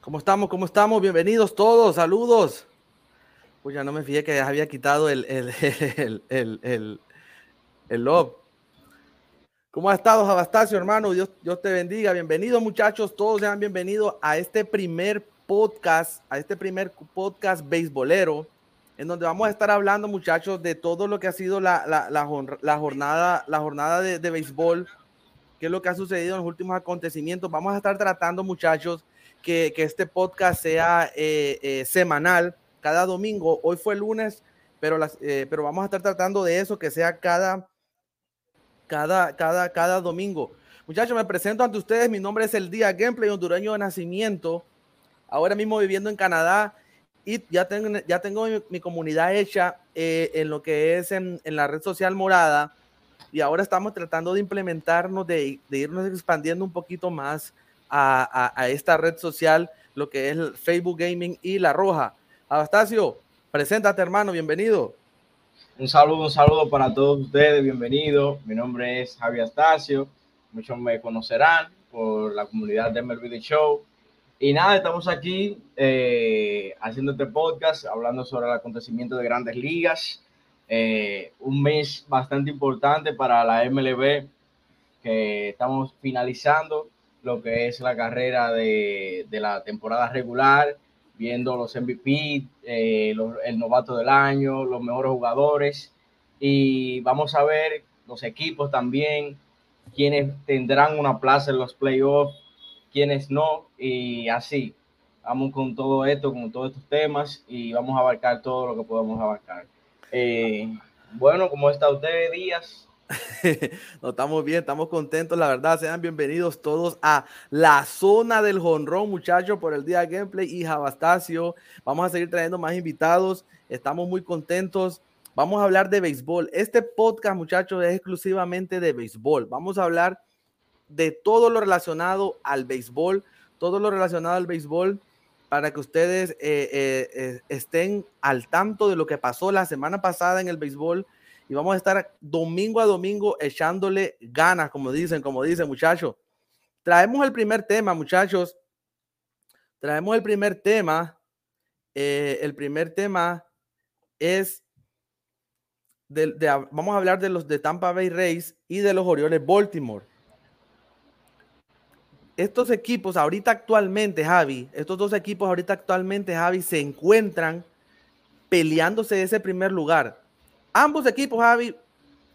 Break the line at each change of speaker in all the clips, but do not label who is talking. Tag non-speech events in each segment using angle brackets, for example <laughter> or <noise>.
¿Cómo estamos? ¿Cómo estamos? Bienvenidos todos, saludos. Pues ya no me fijé que había quitado <laughs> el, el, el, el, el, el log. ¿Cómo ha estado, Jabastacio, hermano? Dios, Dios te bendiga. Bienvenidos, muchachos. Todos sean bienvenidos a este primer podcast, a este primer podcast beisbolero, en donde vamos a estar hablando, muchachos, de todo lo que ha sido la, la, la, la jornada, la jornada de, de béisbol, qué es lo que ha sucedido en los últimos acontecimientos. Vamos a estar tratando, muchachos, que, este podcast sea eh, eh, semanal, cada domingo. Hoy fue lunes, pero, eh, pero vamos a estar tratando de eso, que sea cada cada, cada, cada domingo. Muchachos, me presento ante ustedes. Mi nombre es El Día Gameplay, hondureño de nacimiento. Ahora mismo viviendo en Canadá y ya tengo, ya tengo mi, comunidad hecha en lo que es en, en, la red social morada. Y ahora estamos tratando de implementarnos, de, de irnos expandiendo un poquito más a, esta red social, lo que es Facebook Gaming y La Roja. Abastacio, preséntate, hermano, bienvenido.
Un saludo, un saludo para todos ustedes, bienvenidos. Mi nombre es Javier Astacio, muchos me conocerán por la comunidad de The Show. Y nada, estamos aquí eh, haciendo este podcast, hablando sobre el acontecimiento de grandes ligas. Eh, un mes bastante importante para la MLB, que estamos finalizando lo que es la carrera de, de la temporada regular viendo los MVP, eh, los, el novato del año, los mejores jugadores y vamos a ver los equipos también, quienes tendrán una plaza en los playoffs, quienes no y así. Vamos con todo esto, con todos estos temas y vamos a abarcar todo lo que podamos abarcar. Eh, bueno, ¿cómo está usted, Díaz? <laughs>
no, estamos bien, estamos contentos, la verdad. Sean bienvenidos todos a la zona del jonrón, muchachos, por el día de gameplay y Jabastacio. Vamos a seguir trayendo más invitados. Estamos muy contentos. Vamos a hablar de béisbol. Este podcast, muchachos, es exclusivamente de béisbol. Vamos a hablar de todo lo relacionado al béisbol, todo lo relacionado al béisbol para que ustedes eh, eh, eh, estén al tanto de lo que pasó la semana pasada en el béisbol y vamos a estar domingo a domingo echándole ganas, como dicen, como dicen muchachos. Traemos el primer tema, muchachos. Traemos el primer tema. Eh, el primer tema es, de, vamos a hablar de los de Tampa Bay Rays y de los Orioles Baltimore. Estos equipos ahorita actualmente, Javi, estos dos equipos ahorita actualmente, Javi, se encuentran peleándose ese primer lugar ambos equipos, Javi,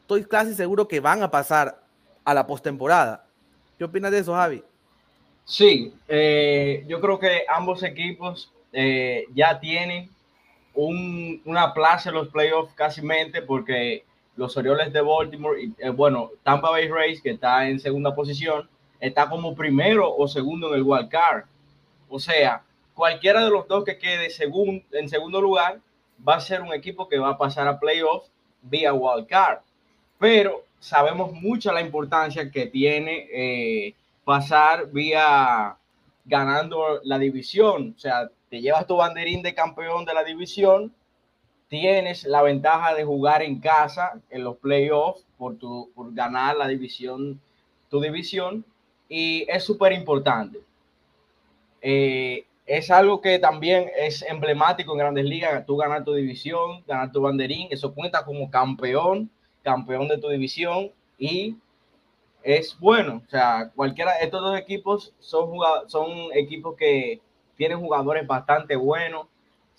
estoy casi seguro que van a pasar a la postemporada. ¿Qué opinas de eso, Javi?
Sí, eh, yo creo que ambos equipos eh, ya tienen un, una plaza en los playoffs casi mente porque los Orioles de Baltimore, y, eh, bueno, Tampa Bay Rays, que está en segunda posición, está como primero o segundo en el wild card. O sea, cualquiera de los dos que quede en segundo lugar va a ser un equipo que va a pasar a playoffs vía wild card. Pero sabemos mucho la importancia que tiene eh, pasar vía ganando la división. O sea, te llevas tu banderín de campeón de la división, tienes la ventaja de jugar en casa en los playoffs por, tu, por ganar la división, tu división, y es súper importante. Eh, es algo que también es emblemático en grandes ligas, tú ganar tu división, ganar tu banderín, eso cuenta como campeón, campeón de tu división y es bueno, o sea, cualquiera estos dos equipos son, son equipos que tienen jugadores bastante buenos,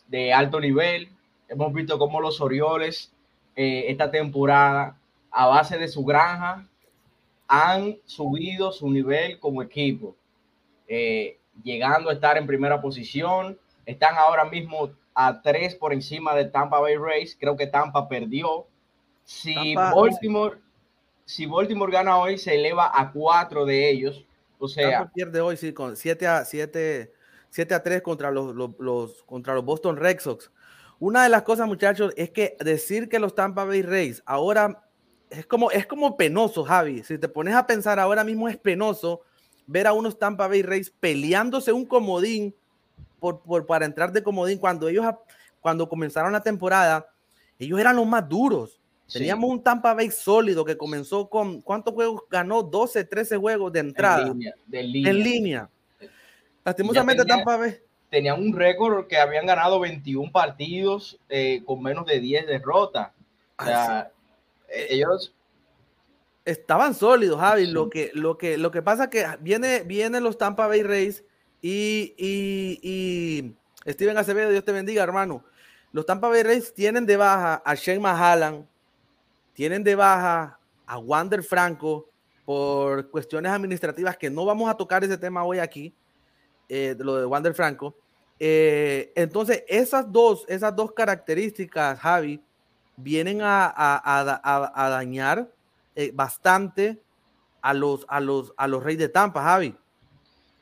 de alto nivel, hemos visto cómo los Orioles eh, esta temporada, a base de su granja, han subido su nivel como equipo. Eh, llegando a estar en primera posición. Están ahora mismo a tres por encima de Tampa Bay Rays. Creo que Tampa perdió. Si Tampa, Baltimore, si Baltimore gana hoy, se eleva a cuatro de ellos. O sea,
Tampa pierde hoy sí con 7 a 7 7 a 3 contra los, los, los, contra los Boston Red Sox. Una de las cosas, muchachos, es que decir que los Tampa Bay Rays ahora es como, es como penoso, Javi. Si te pones a pensar ahora mismo es penoso ver a unos Tampa Bay Rays peleándose un comodín por, por, para entrar de comodín cuando ellos cuando comenzaron la temporada, ellos eran los más duros. Sí. Teníamos un Tampa Bay sólido que comenzó con ¿cuántos juegos ganó? 12, 13 juegos de entrada.
En línea. De línea.
En línea. Lastimosamente Tampa Bay.
Tenían un récord que habían ganado 21 partidos eh, con menos de 10 derrotas. O sea, e-, ellos
estaban sólidos, Javi. Lo, que, lo, que, lo que pasa es que viene, vienen los Tampa Bay Rays y, y, y, Steven Acevedo, Dios te bendiga, hermano. Los Tampa Bay Rays tienen de baja a Shane Mahalan, tienen de baja a Wander Franco por cuestiones administrativas que no vamos a tocar ese tema hoy aquí, eh, lo de Wander Franco. Eh, entonces, esas dos, esas dos características, Javi, vienen a, a, dañar eh, bastante a los, a, los, a los Reyes de Tampa, Javi.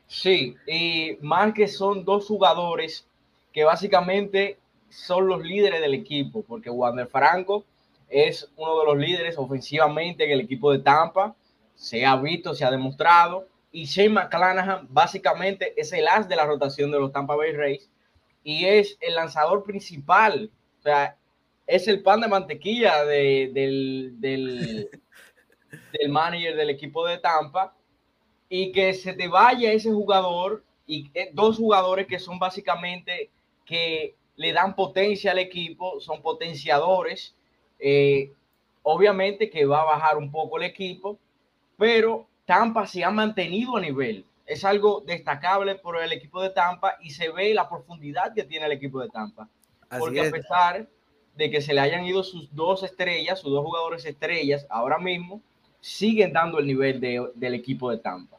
Sí, y más que son dos jugadores que básicamente son los líderes del equipo, porque Wander Franco es uno de los líderes ofensivamente en el equipo de Tampa, se ha visto, se ha demostrado, y Shane McClanahan básicamente es el as de la rotación de los Tampa Bay Rays y es el lanzador principal, o sea, es el pan de mantequilla del, del, del manager del equipo de Tampa y que se te vaya ese jugador y eh, dos jugadores que son básicamente que le dan potencia al equipo, son potenciadores. Eh, obviamente que va a bajar un poco el equipo, pero Tampa se ha mantenido a nivel. Es algo destacable por el equipo de Tampa y se ve la profundidad que tiene el equipo de Tampa. porque a pesar de que se le hayan ido sus dos estrellas, sus dos jugadores estrellas ahora mismo, siguen dando el nivel del equipo de Tampa.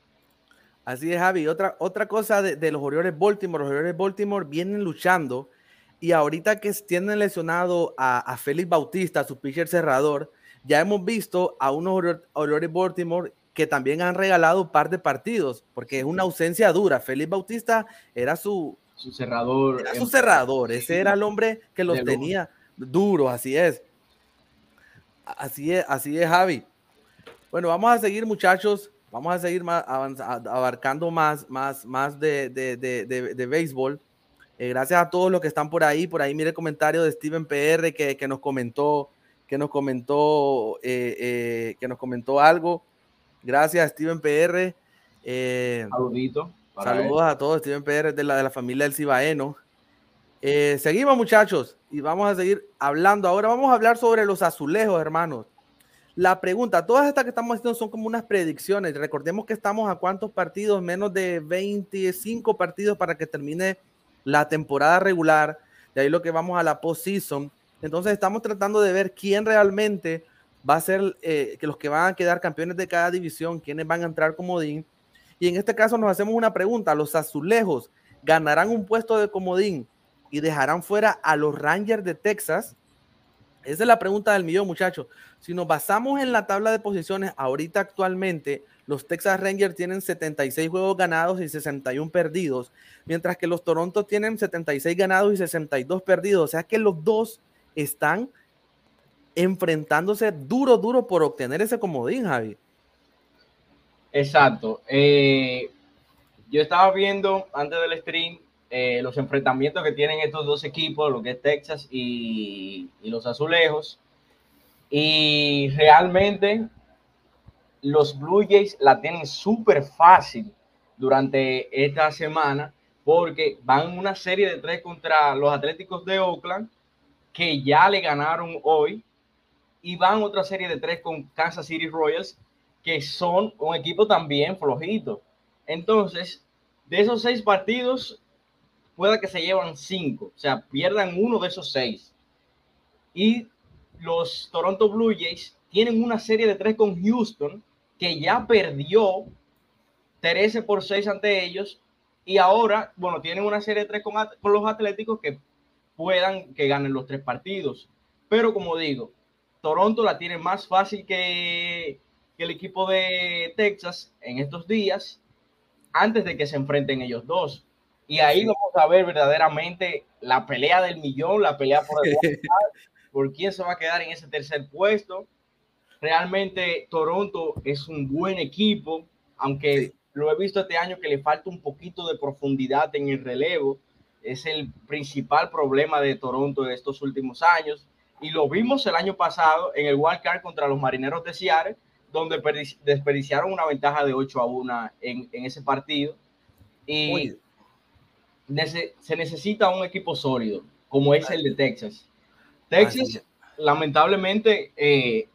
Así es, Javi. Otra, otra cosa de, los Orioles Baltimore, los Orioles Baltimore vienen luchando y ahorita que tienen lesionado a, a Félix Bautista, su pitcher cerrador, ya hemos visto a unos Orioles Baltimore que también han regalado un par de partidos, porque es una ausencia dura. Félix Bautista era su,
su cerrador.
Era su cerrador, ese era el hombre que los tenía duros, así es. Así es, así es, Javi. Bueno, vamos a seguir, muchachos. Vamos a seguir más, abarcando más, más, más de, de, de, de béisbol. Eh, gracias a todos los que están por ahí. Por ahí mire el comentario de Steven PR que, que nos comentó, que nos comentó, eh, eh, que nos comentó algo. Gracias, Steven PR.
Saludito.
Saludos a todos, Steven PR de la, de la familia del Cibaeno. seguimos, muchachos, y vamos a seguir hablando. Ahora vamos a hablar sobre los azulejos, hermanos. La pregunta, todas estas que estamos haciendo son como unas predicciones. Recordemos que estamos a cuántos partidos, menos de 25 partidos para que termine la temporada regular. De ahí lo que vamos a la postseason. Entonces estamos tratando de ver quién realmente va a ser eh, que los que van a quedar campeones de cada división, quiénes van a entrar comodín. Y en este caso nos hacemos una pregunta, ¿los azulejos ganarán un puesto de comodín y dejarán fuera a los Rangers de Texas? Esa es la pregunta del millón, muchachos. Si nos basamos en la tabla de posiciones, ahorita actualmente los Texas Rangers tienen 76 juegos ganados y 61 perdidos, mientras que los Toronto tienen 76 ganados y 62 perdidos. O sea que los dos están enfrentándose duro, duro por obtener ese comodín, Javi.
Exacto. Eh, yo estaba viendo antes del stream eh, los enfrentamientos que tienen estos dos equipos, lo que es Texas y, los Azulejos. Y realmente los Blue Jays la tienen súper fácil durante esta semana porque van una serie de tres contra los Atléticos de Oakland que ya le ganaron hoy y van otra serie de tres con Kansas City Royals que son un equipo también flojito. Entonces, de esos seis partidos, pueda que se llevan cinco, o sea, pierdan uno de esos seis. Y los Toronto Blue Jays tienen una serie de tres con Houston, que ya perdió 13 por 6 ante ellos, y ahora, bueno, tienen una serie de tres con, los Atléticos que puedan que ganen los tres partidos. Pero como digo, Toronto la tiene más fácil que el equipo de Texas en estos días, antes de que se enfrenten ellos dos. Y ahí vamos a ver verdaderamente la pelea del millón, la pelea por el <laughs> por quién se va a quedar en ese tercer puesto. Realmente Toronto es un buen equipo, aunque lo he visto este año que le falta un poquito de profundidad en el relevo. Es el principal problema de Toronto de estos últimos años. Y lo vimos el año pasado en el Wild Card contra los Marineros de Seattle, donde desperdiciaron una ventaja de 8 a 1 en, en ese partido. Y se necesita un equipo sólido, como es el de Texas. Texas, lamentablemente, eh,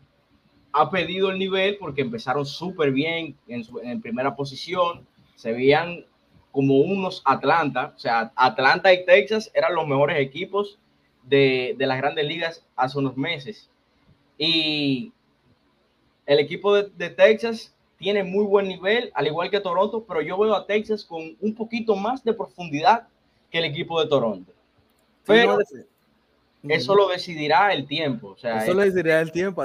ha pedido el nivel porque empezaron súper bien en, en primera posición, se veían como unos Atlanta, o sea, Atlanta y Texas eran los mejores equipos de, de las grandes ligas hace unos meses. Y el equipo de, de, Texas tiene muy buen nivel, al igual que Toronto, pero yo veo a Texas con un poquito más de profundidad que el equipo de Toronto. Pero eso lo decidirá el tiempo. O sea,
eso lo decidirá el tiempo.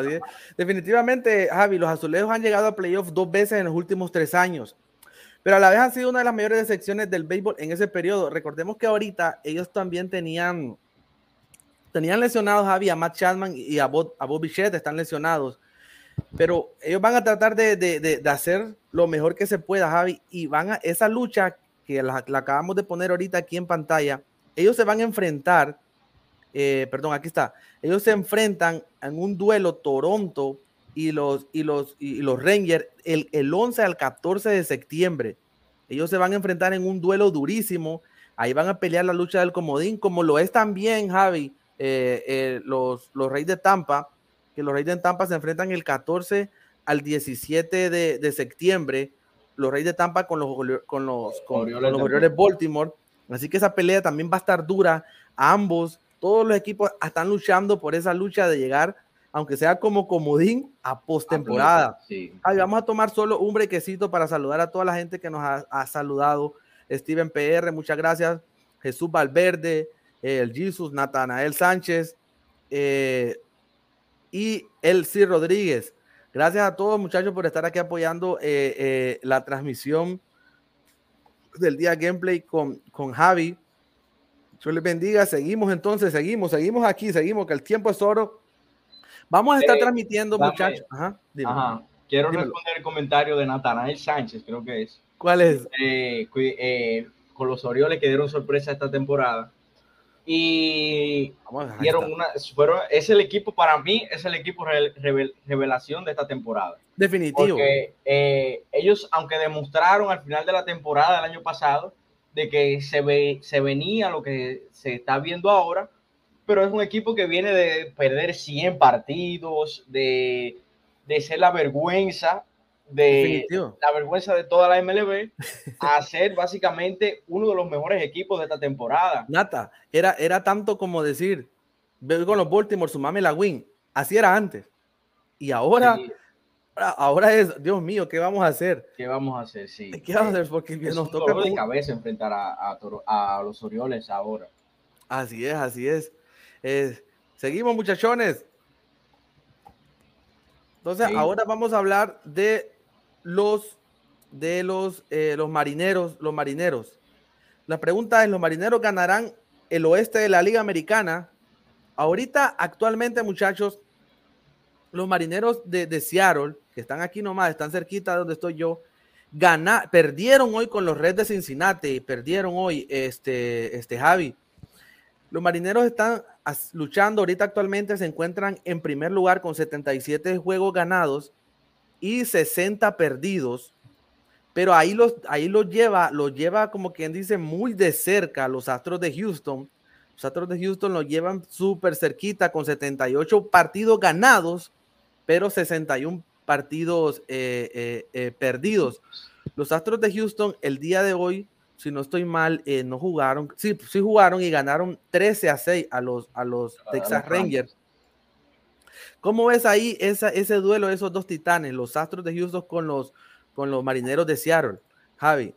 Definitivamente, Javi, los azulejos han llegado a playoffs dos veces en los últimos tres años, pero a la vez han sido una de las mayores decepciones del béisbol en ese periodo. Recordemos que ahorita ellos también tenían, tenían lesionados, Javi, a Matt Chapman y a Bob, a Bichette, están lesionados. Pero ellos van a tratar de, de, de, hacer lo mejor que se pueda, Javi, y van a esa lucha que la, la acabamos de poner ahorita aquí en pantalla, ellos se van a enfrentar eh, perdón, aquí está, ellos se enfrentan en un duelo Toronto y los, y los, y los Rangers el, el 11 al 14 de septiembre. Ellos se van a enfrentar en un duelo durísimo. Ahí van a pelear la lucha del comodín, como lo es también, Javi, eh, eh, los, los Reyes de Tampa, que los Reyes de Tampa se enfrentan el 14 al 17 de, de septiembre. Los Reyes de Tampa con los, con los, con, los de Baltimore. Así que esa pelea también va a estar dura. Ambos todos los equipos están luchando por esa lucha de llegar, aunque sea como comodín, a postemporada. Sí. vamos a tomar solo un brequecito para saludar a toda la gente que nos ha, saludado. Steven PR, muchas gracias. Jesús Valverde, el Jesus, Natanael Sánchez eh, y Elsie Rodríguez. Gracias a todos, muchachos, por estar aquí apoyando eh, eh, la transmisión del día gameplay con, con Javi. Dios les bendiga. Seguimos entonces, seguimos, seguimos aquí, seguimos, que el tiempo es oro. Vamos a estar transmitiendo, muchachos. Ajá,
Ajá. Quiero responder el comentario de Natanael Sánchez, creo que es.
¿Cuál es?
Eh, eh, con los Orioles que dieron sorpresa esta temporada. Y dieron una, fueron, es el equipo, para mí, es el equipo revelación de esta temporada.
Definitivo.
Porque eh, ellos, aunque demostraron al final de la temporada del año pasado, de que se, ve, se venía lo que se está viendo ahora, pero es un equipo que viene de perder 100 partidos, de, de ser la vergüenza de la vergüenza de toda la MLB a <laughs> ser básicamente uno de los mejores equipos de esta temporada.
Nata, era, era tanto como decir, veo con los Baltimore, sumame la win. Así era antes. Y ahora Ahora es, Dios mío, ¿qué vamos a hacer?
¿Qué vamos a hacer? Sí.
¿Qué vamos a hacer? Porque nos toca
de cabeza enfrentar a, a, los Orioles ahora.
Así es, así es. seguimos, muchachones. Entonces, ahora vamos a hablar de los de los, eh, los marineros, los marineros. La pregunta es, ¿los marineros ganarán el oeste de la Liga Americana? Ahorita, actualmente, muchachos, los marineros de, de Seattle que están aquí nomás, están cerquita de donde estoy yo, gana, perdieron hoy con los Reds de Cincinnati, perdieron hoy este, este Javi. Los marineros están luchando ahorita actualmente, se encuentran en primer lugar con 77 juegos ganados y 60 perdidos. Pero ahí los, ahí los lleva, los lleva como quien dice muy de cerca los Astros de Houston. Los Astros de Houston los llevan súper cerquita con 78 partidos ganados, pero 61 partidos eh, eh, eh, perdidos. Los Astros de Houston el día de hoy, si no estoy mal, no jugaron, sí, sí jugaron y ganaron 13 a 6 a los, a los Texas Rangers. ¿Cómo ves ahí esa, ese duelo de esos dos titanes, los Astros de Houston con los, con los Marineros de Seattle? Javi.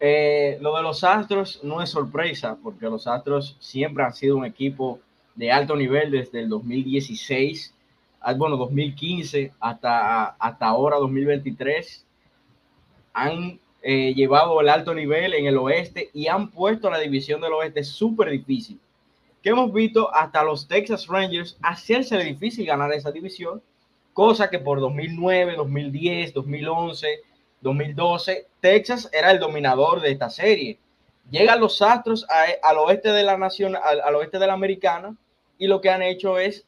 lo de los Astros no es sorpresa, porque los Astros siempre han sido un equipo de alto nivel desde el 2016 Ah, bueno, 2015 hasta, hasta ahora 2023, han eh, llevado el alto nivel en el oeste y han puesto la división del oeste súper difícil. Que hemos visto hasta los Texas Rangers hacerse difícil ganar esa división, cosa que por 2009, 2010, 2011, 2012, Texas era el dominador de esta serie. Llegan los Astros al oeste de la nación, al oeste de la americana, y lo que han hecho es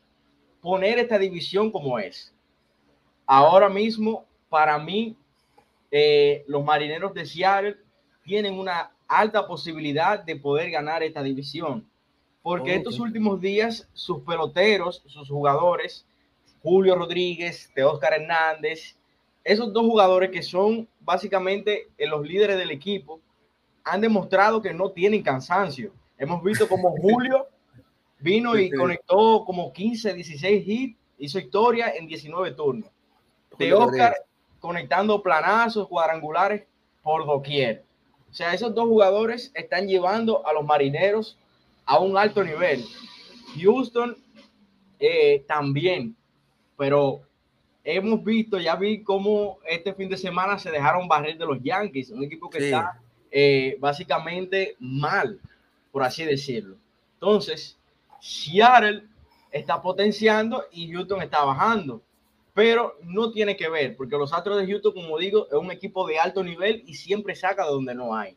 poner esta división como es. Ahora mismo, para mí, eh, los marineros de Seattle tienen una alta posibilidad de poder ganar esta división. Porque estos últimos días, sus peloteros, sus jugadores, Julio Rodríguez, Teóscar Hernández, esos dos jugadores que son básicamente eh, los líderes del equipo, han demostrado que no tienen cansancio. Hemos visto como <laughs> Julio vino y conectó como 15, 16 hits, hizo historia en 19 turnos. Teóscar conectando planazos, cuadrangulares por doquier. O sea, esos dos jugadores están llevando a los marineros a un alto nivel. Houston eh, también, pero hemos visto, ya vi cómo este fin de semana se dejaron barrer de los Yankees, un equipo que está eh, básicamente mal, por así decirlo. Entonces, Seattle está potenciando y Houston está bajando pero no tiene que ver, porque los Astros de Houston, como digo, es un equipo de alto nivel y siempre saca de donde no hay.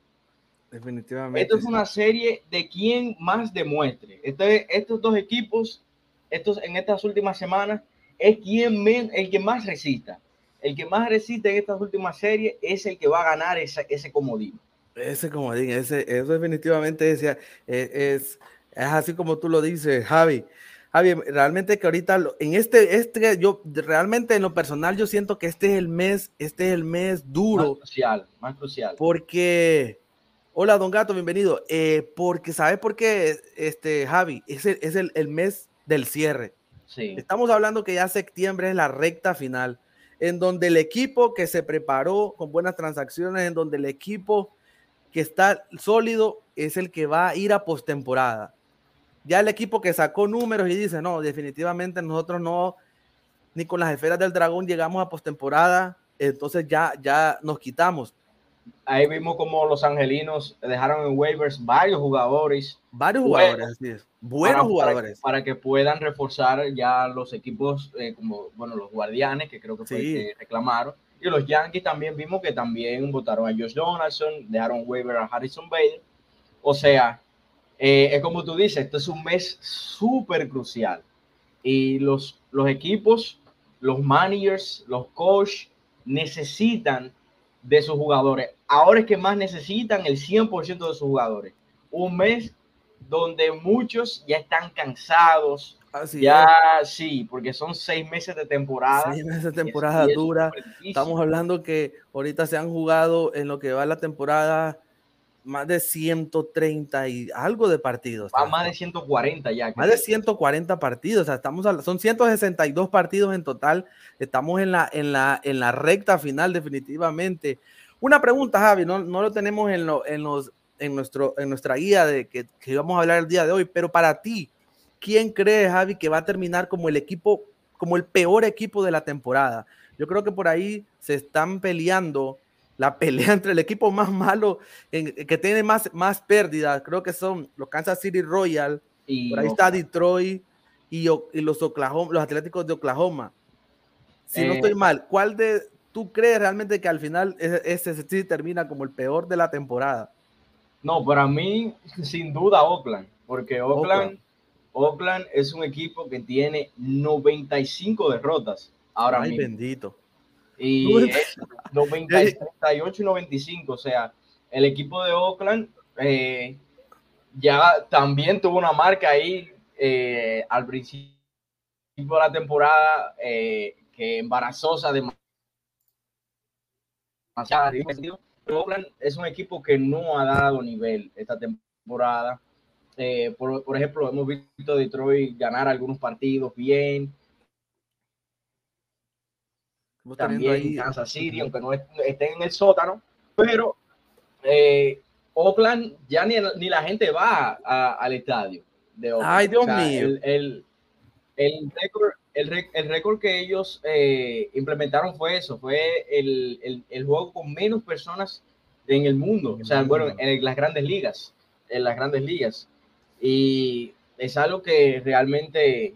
Definitivamente.
Esto es una serie de quién más demuestre. Este, estos dos equipos, estos, en estas últimas semanas, es quien el que más resista. El que más resiste en estas últimas series es el que va a ganar ese, ese comodín.
Ese comodín, ese, eso definitivamente es, es, es así como tú lo dices, Javi. Javi, realmente que ahorita en este, este, yo realmente en lo personal yo siento que este es el mes, este es el mes duro.
Más crucial, más crucial.
Porque, hola Don Gato, bienvenido. Eh, porque, ¿sabes por qué, este, Javi? Es el, es el, el mes del cierre.
Sí.
Estamos hablando que ya septiembre es la recta final, en donde el equipo que se preparó con buenas transacciones, en donde el equipo que está sólido es el que va a ir a postemporada ya el equipo que sacó números y dice, no, definitivamente nosotros no, ni con las esferas del dragón llegamos a postemporada, entonces ya, ya nos quitamos.
Ahí vimos como los angelinos dejaron en waivers varios jugadores.
Varios jugadores, así es. Buenos jugadores.
Para, que puedan reforzar ya los equipos, eh, como, bueno, los guardianes, que creo que fue que reclamaron. Y los Yankees también vimos que también votaron a Josh Donaldson, dejaron waiver a Harrison Bader. O sea, eh, es como tú dices, esto es un mes súper crucial. Y los, los equipos, los managers, los coaches necesitan de sus jugadores. Ahora es que más necesitan el 100% de sus jugadores. Un mes donde muchos ya están cansados. ya sí, porque son seis meses de temporada.
Seis meses de temporada dura. Estamos hablando que ahorita se han jugado en lo que va la temporada más de 130 y algo de partidos.
más de 140 ya.
Más de 140 partidos. O sea, estamos son 162 partidos en total. Estamos en la, en la, en la recta final, definitivamente. Una pregunta, Javi, no, no lo tenemos en, lo, en, los, en, nuestro, en nuestra guía de que, que vamos a hablar el día de hoy, pero para ti, ¿quién cree, Javi, que va a terminar como el equipo, como el peor equipo de la temporada? Yo creo que por ahí se están peleando la pelea <laughs> entre el equipo más malo, que tiene más, más pérdidas, creo que son los Kansas City Royal, y por ahí está Detroit y, los, Oklahoma, los Atléticos de Oklahoma. Si no estoy eh, mal, ¿cuál de tú crees realmente que al final ese, ese termina como el peor de la temporada?
No, para mí, sin duda, Oakland, porque Oakland, Oakland, es un equipo que tiene 95 derrotas ahora
Ay, bendito.
Y es 38 y 95. O sea, el equipo de Oakland eh, ya también tuvo una marca ahí eh, al principio de la temporada eh, que embarazosa de Oakland es un equipo que no ha dado nivel esta temporada. por, por, ejemplo, hemos visto a Detroit ganar algunos partidos bien, también ahí, Kansas City, aunque no estén en el sótano, pero eh, Oakland ya ni, ni, la gente va al estadio de Oakland.
Ay, Dios mío.
El, el, el récord el, el récord que ellos eh, implementaron fue eso, fue el, el, el, juego con menos personas en el mundo, o sea, bueno, en las grandes ligas, en las grandes ligas. Y es algo que realmente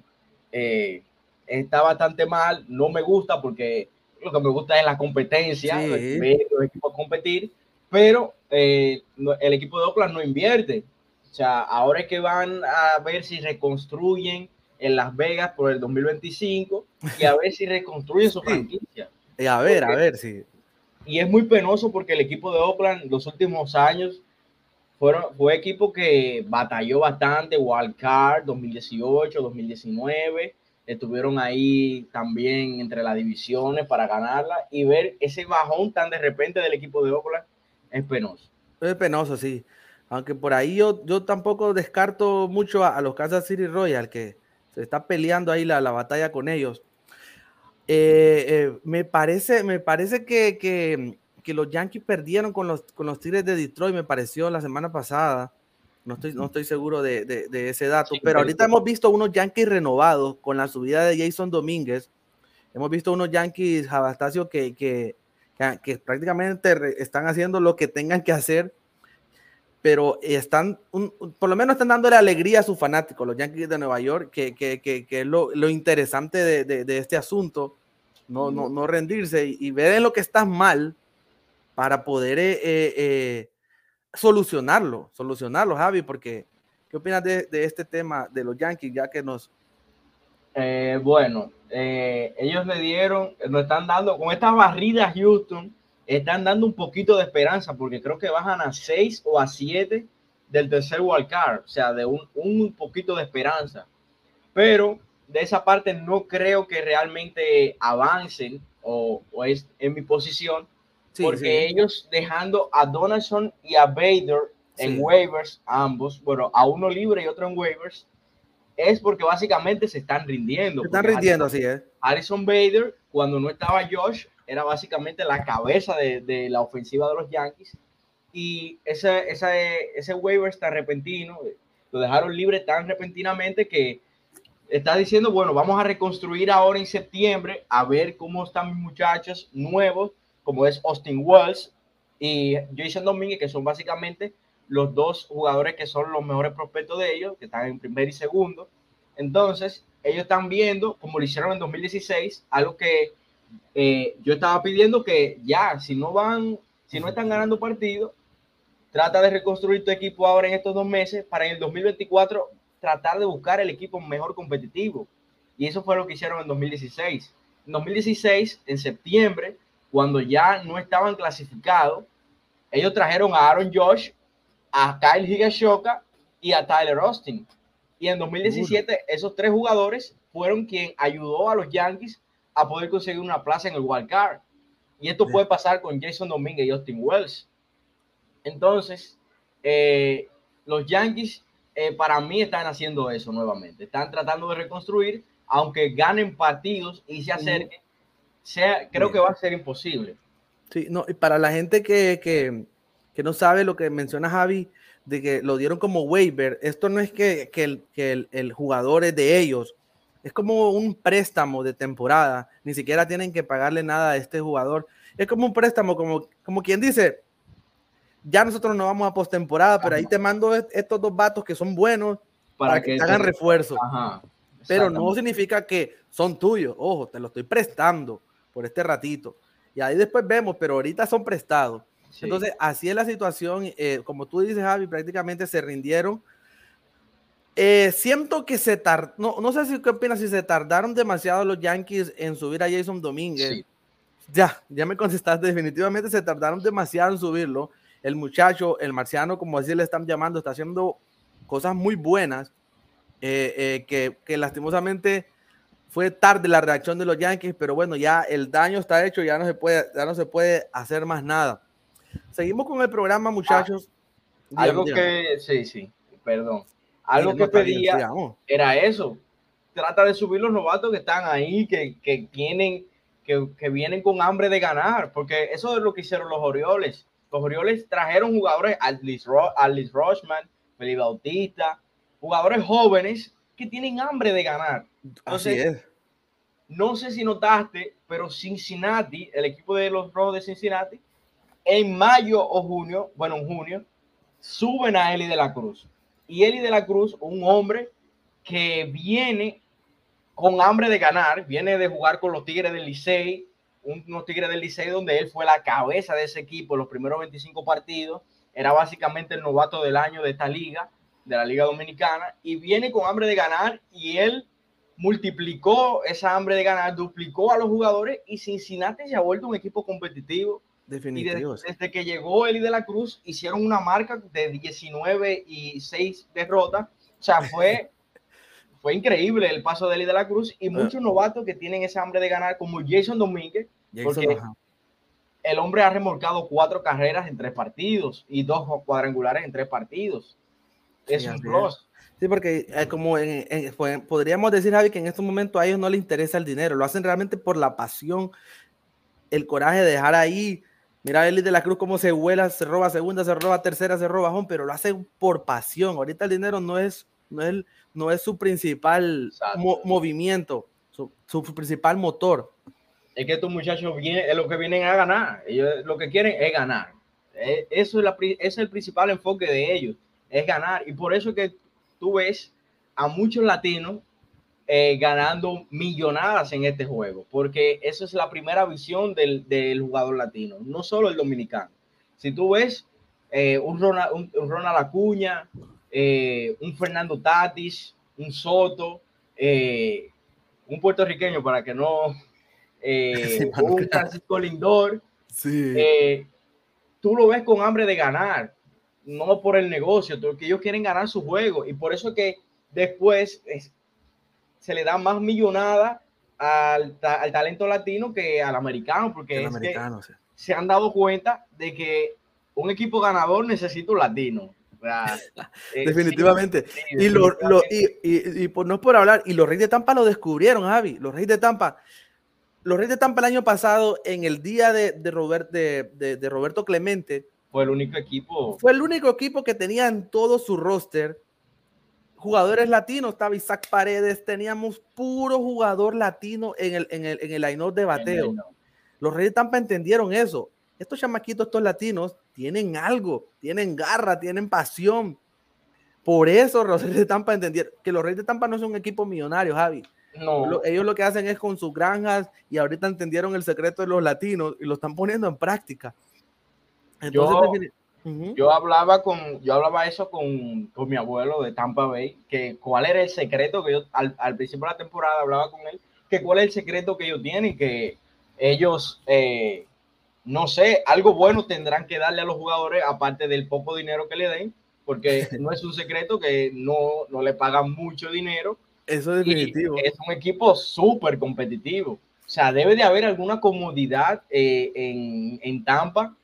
eh, está bastante mal, no me gusta porque lo que me gusta es la competencia, ver los equipos competir, pero eh, el equipo de Oakland no invierte. O sea, ahora es que van a ver si reconstruyen en Las Vegas por el 2025 y a ver si reconstruyen su franquicia.
Y a ver, a ver si.
y es muy penoso porque el equipo de Oakland los últimos años fueron, fue equipo que batalló bastante, Wild Card 2018, 2019, estuvieron ahí también entre las divisiones para ganarla y ver ese bajón tan de repente del equipo de Oakland es penoso.
Es penoso, sí. Aunque por ahí yo, yo tampoco descarto mucho a, los Kansas City Royals, que se está peleando ahí la, la batalla con ellos. Eh, eh, me parece, me parece que, que, los Yankees perdieron con los, con los Tigres de Detroit, me pareció la semana pasada. No estoy, no estoy seguro de, de, de ese dato, pero ahorita hemos visto unos Yankees renovados con la subida de Jason Domínguez. Hemos visto unos Yankees, Jabastasio, que, que, que, prácticamente están haciendo lo que tengan que hacer, pero están, por lo menos están dándole alegría a sus fanáticos, los Yankees de Nueva York, que, que, que es lo, lo, interesante de, de, de, este asunto, no, no, no rendirse y, y, ver en lo que estás mal para poder eh, eh, solucionarlo, solucionarlo, Javi, porque ¿qué opinas de, este tema de los Yankees, ya que nos...
Eh, bueno, eh, ellos le dieron, nos están dando, con esta barrida Houston, están dando un poquito de esperanza, porque creo que bajan a 6 o a 7 del tercer wildcard, o sea, de un, un poquito de esperanza. Pero de esa parte no creo que realmente avancen o es en mi posición, sí, porque sí. ellos dejando a Donaldson y a Bader en sí. waivers, ambos, bueno, a uno libre y otro en waivers, es porque básicamente se están rindiendo.
Se están rindiendo, así es.
Harrison Bader, cuando no estaba Josh, era básicamente la cabeza de, de la ofensiva de los Yankees. Y ese, ese, ese waiver tan repentino, lo dejaron libre tan repentinamente que está diciendo, bueno, vamos a reconstruir ahora en septiembre, a ver cómo están mis muchachos nuevos, como es Austin Wells y Jason Domínguez, que son básicamente los dos jugadores que son los mejores prospectos de ellos, que están en primer y segundo. Entonces, ellos están viendo, como lo hicieron en 2016, algo que eh, yo estaba pidiendo que ya, si no van, si no están ganando partidos, trata de reconstruir tu equipo ahora en estos dos meses para en el 2024 tratar de buscar el equipo mejor competitivo. Y eso fue lo que hicieron en 2016. En 2016, en septiembre, cuando ya no estaban clasificados, ellos trajeron a Aaron Josh a Kyle Higashoka y a Tyler Austin. Y en 2017 uh. esos tres jugadores fueron quien ayudó a los Yankees a poder conseguir una plaza en el wild card. Y esto puede pasar con Jason Dominguez y Austin Wells. Entonces, eh, los Yankees eh, para mí están haciendo eso nuevamente. Están tratando de reconstruir, aunque ganen partidos y se acerquen, sea, creo que va a ser imposible.
Sí, no, y para la gente que, que, que no sabe lo que menciona Javi, de que lo dieron como waiver, esto no es que, que, el, que el, el, jugador es de ellos, es como un préstamo de temporada, ni siquiera tienen que pagarle nada a este jugador, es como un préstamo, como, como quien dice, ya nosotros no vamos a postemporada, pero ahí te mando estos dos vatos que son buenos para, para que, que, te hagan refuerzo. Ajá, pero no significa que son tuyos, ojo, te lo estoy prestando por este ratito. Y ahí después vemos, pero ahorita son prestados. Sí. Entonces, así es la situación. Eh, como tú dices, Javi, prácticamente se rindieron. Eh, siento que se tardaron, no, no sé si qué opinas, si se tardaron demasiado los Yankees en subir a Jason Domínguez. Sí. Ya, ya me contestaste, definitivamente se tardaron demasiado en subirlo. El muchacho, el marciano, como así le están llamando, está haciendo cosas muy buenas eh, eh, que, que lastimosamente fue tarde la reacción de los Yankees, pero bueno, ya el daño está hecho, ya no se puede, ya no se puede hacer más nada. Seguimos con el programa, muchachos.
Ah, algo dígame. que, sí, sí, perdón. Algo que pedía bien, era eso. Trata de subir los novatos que están ahí, que, que tienen, que, que, vienen con hambre de ganar, porque eso es lo que hicieron los Orioles. Los Orioles trajeron jugadores, Alice, Ro Alice Rochman, Felipe Bautista, jugadores jóvenes que tienen hambre de ganar.
Entonces, Así es.
No sé si notaste, pero Cincinnati, el equipo de los Rojos de Cincinnati, en mayo o junio, bueno, en junio, suben a Eli de la Cruz. Y Eli de la Cruz, un hombre que viene con hambre de ganar, viene de jugar con los Tigres del Licey, unos Tigres del Licey donde él fue la cabeza de ese equipo los primeros 25 partidos, era básicamente el novato del año de esta liga, de la Liga Dominicana, y viene con hambre de ganar y él multiplicó esa hambre de ganar, duplicó a los jugadores y Cincinnati se ha vuelto un equipo competitivo
Definitivo.
desde, que llegó Eli de la Cruz, hicieron una marca de 19 y 6 derrotas. O sea, fue, <laughs> fue increíble el paso de Eli de la Cruz y muchos novatos que tienen ese hambre de ganar, como Jason Domínguez, porque el hombre ha remolcado cuatro carreras en tres partidos y dos cuadrangulares en tres partidos. Es un plus.
Sí, porque eh, como podríamos decir, Javi, que en estos momentos a ellos no les interesa el dinero, lo hacen realmente por la pasión, el coraje de dejar ahí. Mira Eli de la Cruz cómo se vuela, se roba segunda, se roba tercera, se roba home, pero lo hacen por pasión. Ahorita el dinero no es, no es, no es su principal movimiento, su, su, principal motor.
Es que estos muchachos vienen, es lo que vienen a ganar. Ellos lo que quieren es ganar. Eh, eso es, la, es el principal enfoque de ellos, es ganar. Y por eso que tú ves a muchos latinos eh, ganando millonadas en este juego, porque eso es la primera visión del, jugador latino, no solo el dominicano. Si tú ves eh, un, Ronald, un, Ronald Acuña, eh, un Fernando Tatis, un Soto, un puertorriqueño para que no, <laughs> un Francisco Lindor, tú lo ves con hambre de ganar no por el negocio, porque ellos quieren ganar su juego y por eso que después se le da más millonada al, talento latino que al americano, porque se han dado cuenta de que un equipo ganador necesita un latino. <laughs>
Eh, definitivamente. y, lo, y, por, no es por hablar, y los Reyes de Tampa lo descubrieron, Javi. Los Reyes de Tampa, los Reyes de Tampa el año pasado, en el día de, de, de Roberto Clemente,
fue el único equipo.
Fue el único equipo que tenía en todo su roster jugadores latinos. Estaba Isaac Paredes, teníamos puro jugador latino en el, en el, en el line de bateo. Los Reyes Tampa entendieron eso. Estos chamaquitos, estos latinos, tienen algo, tienen garra, tienen pasión. Por eso los Reyes de Tampa entendieron que los Reyes de Tampa no son un equipo millonario, Javi. No. ellos lo que hacen es con sus granjas y ahorita entendieron el secreto de los latinos y lo están poniendo en práctica
yo, hablaba con, yo hablaba eso con, con, mi abuelo de Tampa Bay, que cuál era el secreto que yo, al, principio de la temporada hablaba con él, que cuál es el secreto que ellos tienen, que ellos, eh, no sé, algo bueno tendrán que darle a los jugadores, aparte del poco dinero que le den, porque <laughs> no es un secreto que no, no le pagan mucho dinero.
Eso es definitivo.
Es un equipo súper competitivo. O sea, debe de haber alguna comodidad eh, en, en Tampa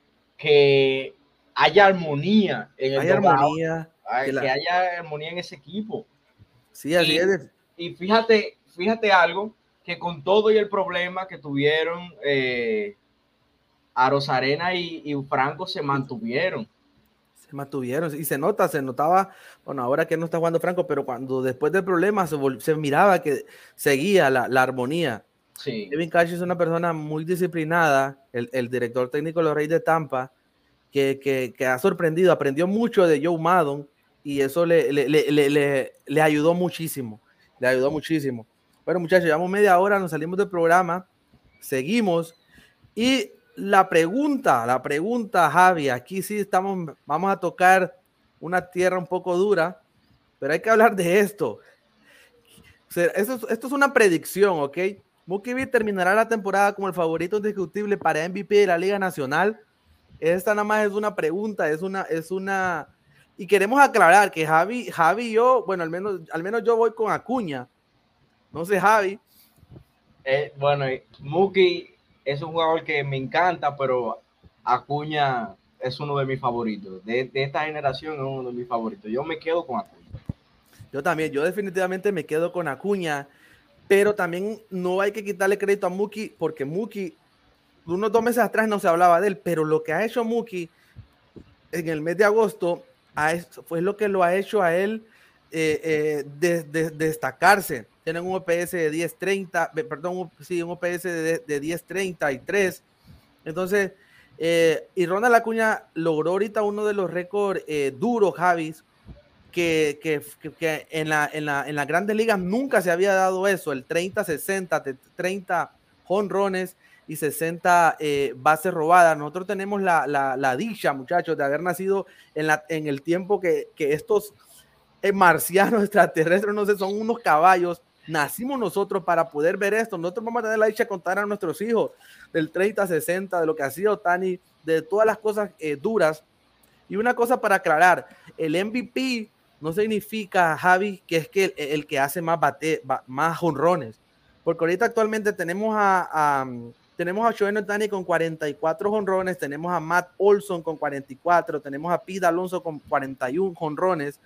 que haya armonía en el
armonía,
que, haya armonía en ese equipo.
Sí, así
y,
es.
Y fíjate, fíjate algo, que con todo y el problema que tuvieron eh, a Rosarena y, y Franco se mantuvieron
se mantuvieron y se nota, se notaba, bueno, ahora que no está jugando Franco, pero cuando después del problema se, se miraba que seguía la, la armonía.
Sí.
Kevin Cash es una persona muy disciplinada, el, director técnico de los Reyes de Tampa, que, ha sorprendido, aprendió mucho de Joe Maddon y eso le, ayudó muchísimo, le ayudó muchísimo. Bueno, muchachos, llevamos media hora, nos salimos del programa, seguimos y la pregunta, la pregunta, Javi, aquí sí estamos, vamos a tocar una tierra un poco dura, pero hay que hablar de. Esto, esto es una predicción, ¿ok? Mookie terminará la temporada como el favorito indiscutible para MVP de la Liga Nacional. Esta nada más es una pregunta, es una, es una, y queremos aclarar que Javi, Javi y yo, bueno, al menos, al menos yo voy con Acuña. No sé, Javi.
Eh, bueno, Mookie es un jugador que me encanta, pero Acuña es uno de mis favoritos. De, de, esta generación es uno de mis favoritos. Yo me quedo con Acuña.
Yo también, yo definitivamente me quedo con Acuña pero también no hay que quitarle crédito a Muki porque Muki, unos dos meses atrás no se hablaba de él, pero lo que ha hecho Muki en el mes de agosto fue lo que lo ha hecho a él eh, eh, destacarse. Tienen un OPS de 10.30, perdón, sí, un OPS de, de 10.33. Entonces, eh, y Ronald Acuña logró ahorita uno de los récords duros, Javis, que, que, que en, la, en, la, en las grandes ligas nunca se había dado eso, el 30-60, 30 jonrones y 60 eh, bases robadas. Nosotros tenemos la, la, la, dicha, muchachos, de haber nacido en, la, en el tiempo que, que estos eh, marcianos <laughs> extraterrestres, no sé, son unos caballos nacimos nosotros para poder ver esto. Nosotros vamos a tener la dicha de contar a nuestros hijos del 30, 60, de lo que ha sido Tani, de todas las cosas eh, duras. Y una cosa para aclarar, el MVP no significa, Javi, que es que el, que hace más, bate, más honrones. Porque ahorita actualmente tenemos a, tenemos a Shohei Tani con 44 honrones, tenemos a Matt Olson con 44, tenemos a Pete Alonso con 41 honrones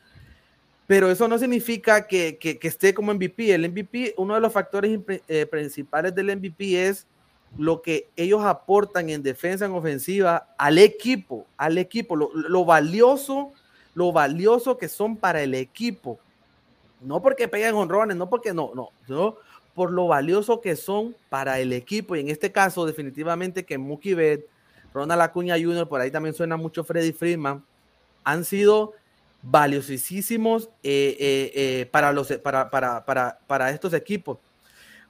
pero eso no significa que, que, esté como MVP. El MVP, uno de los factores eh, principales del MVP es lo que ellos aportan en defensa, en ofensiva, al equipo, al equipo, lo, lo, valioso, lo valioso que son para el equipo. No porque peguen honrones, no porque no, no, no, por lo valioso que son para el equipo. Y en este caso, definitivamente que Mookie Betts, Ronald Acuña Jr., por ahí también suena mucho Freddy Freeman, han sido valiosísimos eh, eh, eh, para, los, para, para, para, para, estos equipos.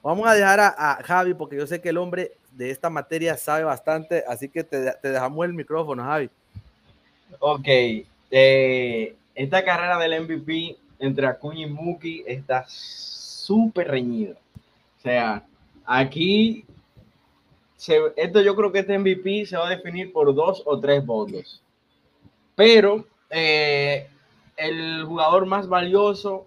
Vamos a dejar a, Javi porque yo sé que el hombre de esta materia sabe bastante, así que te, te dejamos el micrófono, Javi.
Ok, esta carrera del MVP entre Acuña y Muki está súper reñida. O sea, aquí esto yo creo que este MVP se va a definir por dos o tres votos. Pero eh, el jugador más valioso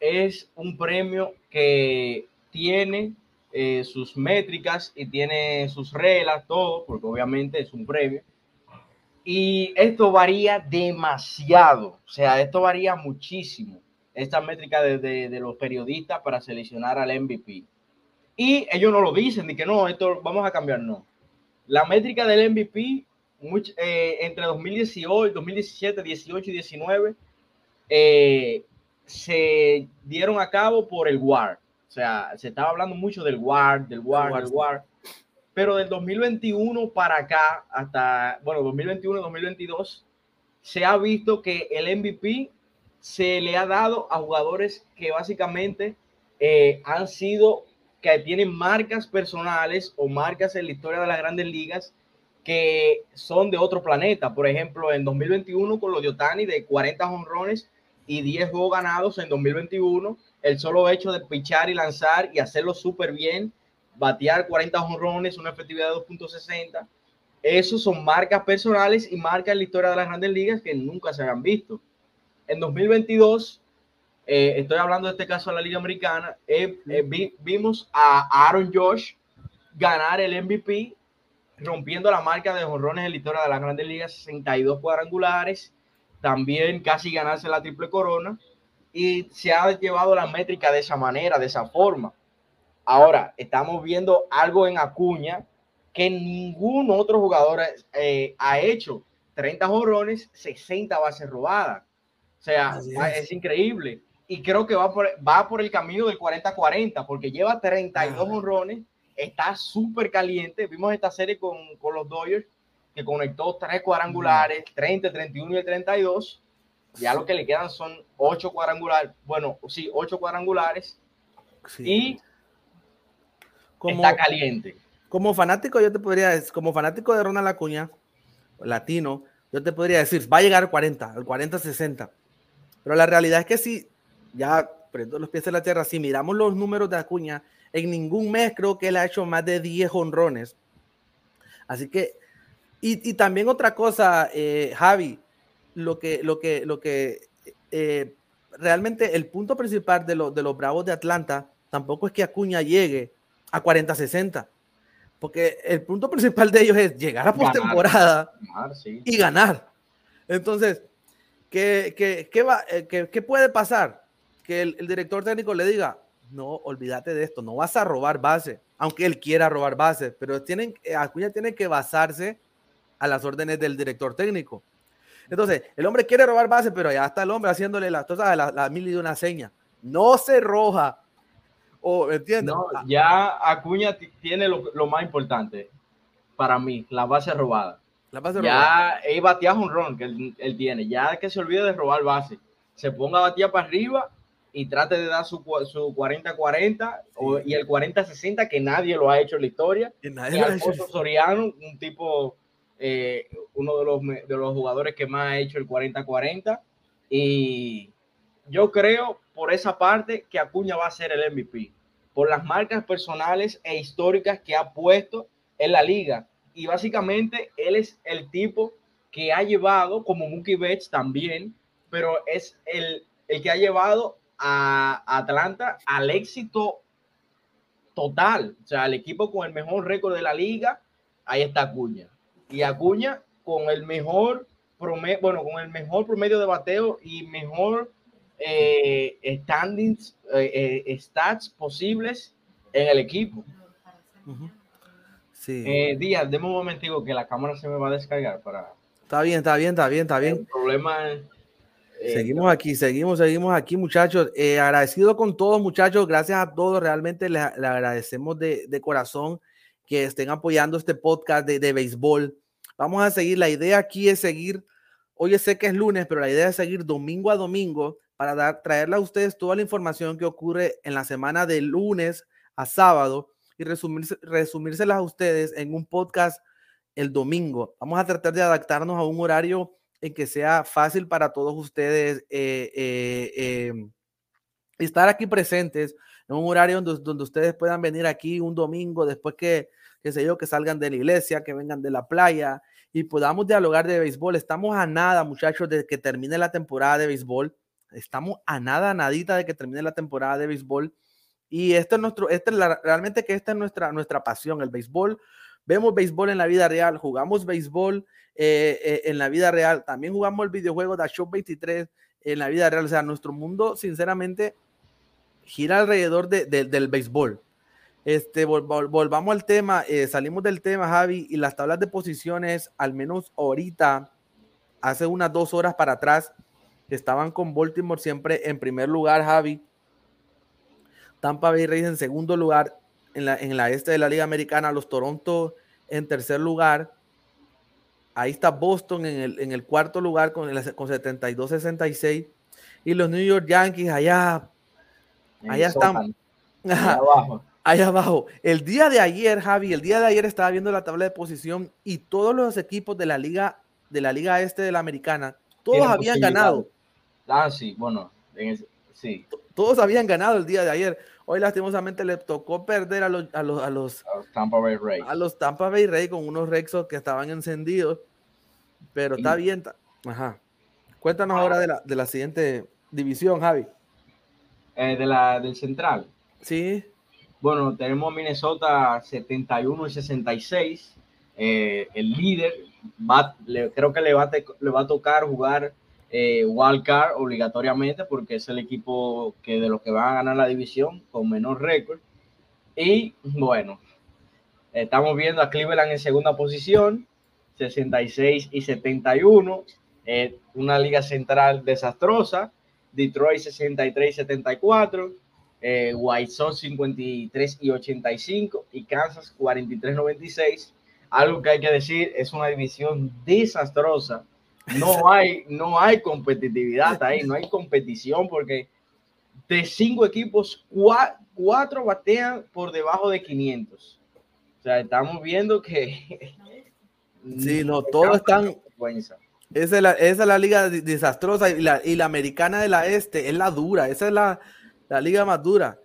es un premio que tiene eh, sus métricas y tiene sus reglas, todo, porque obviamente es un premio. Y esto varía demasiado, o sea, esto varía muchísimo, esta métrica de, los periodistas para seleccionar al MVP. Y ellos no lo dicen, ni que no, esto vamos a cambiar, no. La métrica del MVP eh, entre 2018, 2017, 18 y 19 eh, se dieron a cabo por el WAR. O sea, se estaba hablando mucho del WAR, del WAR, del WAR. Pero del 2021 para acá, hasta, bueno, 2021, 2022, se ha visto que el MVP se le ha dado a jugadores que básicamente eh, han sido, que tienen marcas personales o marcas en la historia de las grandes ligas que son de otro planeta. Por ejemplo, en 2021 con los de Otani de 40 honrones y 10 juegos ganados en 2021, el solo hecho de pichar y lanzar y hacerlo súper bien, batear 40 honrones, una efectividad de 2.60, esos son marcas personales y marcas en la historia de las grandes ligas que nunca se habían visto. En 2022, eh, estoy hablando de este caso de la Liga Americana, eh, eh, vimos a Aaron Josh ganar el MVP rompiendo la marca de jonrones en la historia de las grandes ligas, 62 cuadrangulares, también casi ganarse la triple corona y se ha llevado la métrica de esa manera, de esa forma. Ahora, estamos viendo algo en Acuña que ningún otro jugador eh, ha hecho. 30 jonrones, 60 bases robadas. O sea, es. increíble. Y creo que va por, va por el camino del 40-40, porque lleva 32 jonrones está súper caliente. Vimos esta serie con, con, los Dodgers que conectó tres cuadrangulares, 30, 31 y el 32. Ya lo que le quedan son ocho cuadrangulares. Bueno, sí, ocho cuadrangulares. Y como, está caliente.
Como fanático, yo te podría decir, como fanático de Ronald Acuña, latino, yo te podría decir, va a llegar al 40, al 40-60. Pero la realidad es que si ya prendo los pies en la tierra, si miramos los números de Acuña, en ningún mes creo que él ha hecho más de 10 honrones. Así que, y, también otra cosa, eh, Javi, lo que, lo que, lo que eh, realmente el punto principal de, de los Bravos de Atlanta tampoco es que Acuña llegue a 40-60, porque el punto principal de ellos es llegar a postemporada y ganar. Entonces, ¿qué, qué, qué, va, eh, qué, puede pasar? Que el, el director técnico le diga, no, olvídate de esto, no vas a robar base, aunque él quiera robar base, pero tienen, eh, Acuña tiene que basarse a las órdenes del director técnico. Entonces, el hombre quiere robar base, pero ya está el hombre haciéndole las cosas la, la mil y una seña. No se roja. O, ¿entiendes? No,
ah. ya Acuña tiene lo, más importante para mí, la base robada. La base ya robada. él batea un ron que él, él, tiene. Ya que se olvide de robar base. Se ponga a batear para arriba y trate de dar su, su 40-40 y el 40-60 que nadie lo ha hecho en la historia. Y nadie Alfonso Soriano, un tipo, eh, uno de los, de los jugadores que más ha hecho el 40-40. Y yo creo, por esa parte que Acuña va a ser el MVP, por las marcas personales e históricas que ha puesto en la liga. Y básicamente él es el tipo que ha llevado, como Mookie Betts también, pero es el, el que ha llevado a Atlanta al éxito total. O sea, el equipo con el mejor récord de la liga, ahí está Acuña. Y Acuña con el mejor promedio, bueno, con el mejor promedio de bateo y mejor eh, standings, eh, eh, stats posibles en el equipo. Sí. Díaz, deme un momentico que la cámara se me va a descargar para.
Está bien, está bien, está bien, está bien.
El problema
seguimos aquí, seguimos, seguimos aquí, muchachos. agradecido con todos, muchachos. Gracias a todos. Realmente les, agradecemos de, de, corazón que estén apoyando este podcast de, de béisbol. Vamos a seguir. La idea aquí es seguir. Hoy sé que es lunes, pero la idea es seguir domingo a domingo para dar, traerle a ustedes toda la información que ocurre en la semana de lunes a sábado y resumirse, resumírselas a ustedes en un podcast el domingo. Vamos a tratar de adaptarnos a un horario en que sea fácil para todos ustedes eh, eh, em, estar aquí presentes en un horario donde, ustedes puedan venir aquí un domingo después que, que sé yo, que salgan de la iglesia, que vengan de la playa y podamos dialogar de béisbol. Estamos a nada, muchachos, de que termine la temporada de béisbol. Estamos a nada, nadita de que termine la temporada de béisbol. Y este es nuestro, este es realmente que esta es nuestra, nuestra pasión, el béisbol. Vemos béisbol en la vida real, jugamos béisbol eh, eh, en la vida real, también jugamos el videojuego de Show 23 en la vida real. O sea, nuestro mundo, sinceramente, gira alrededor de, del béisbol. Este, volvamos al tema, eh, salimos del tema, Javi, y las tablas de posiciones, al menos ahorita, hace unas dos horas para atrás, estaban con Baltimore siempre en primer lugar, Javi. Tampa Bay Rays en segundo lugar en la, en la este de la Liga Americana, los Toronto en tercer lugar. Ahí está Boston en el, en el cuarto lugar con, con 72-66. Y los New York Yankees allá, allá están. <laughs> Allá abajo. Allá abajo. El día de ayer, Javi, el día de ayer estaba viendo la tabla de posición y todos los equipos de la liga, de la liga este de la americana, todos habían ganado.
Ah, sí, bueno, sí.
Todos habían ganado el día de ayer. Hoy lastimosamente le tocó perder a los, a los, a los,
Tampa Bay Rays.
A los Tampa Bay Rays con unos Rexos que estaban encendidos. Pero está bien. Ajá. Cuéntanos ahora de la, de la siguiente división, Javi.
Eh, de la, del central.
Sí.
Bueno, tenemos Minnesota 71 y 66. Eh, el líder, va, creo que le va, le va a tocar jugar eh, wildcard obligatoriamente porque es el equipo que de los que van a ganar la división con menor récord. Y bueno, estamos viendo a Cleveland en segunda posición, 66 y 71, eh, una liga central desastrosa, Detroit 63 y 74, eh, White Sox 53 y 85 y Kansas 43 96. Algo que hay que decir, es una división desastrosa no hay, no hay competitividad ahí, no hay competición porque de cinco equipos, cuatro, batean por debajo de 500. O sea, estamos viendo que... <laughs>
Sí, no, todos están... Esa es, la, esa es la liga desastrosa y la, y la americana de la este es la dura, esa es la, la liga más dura.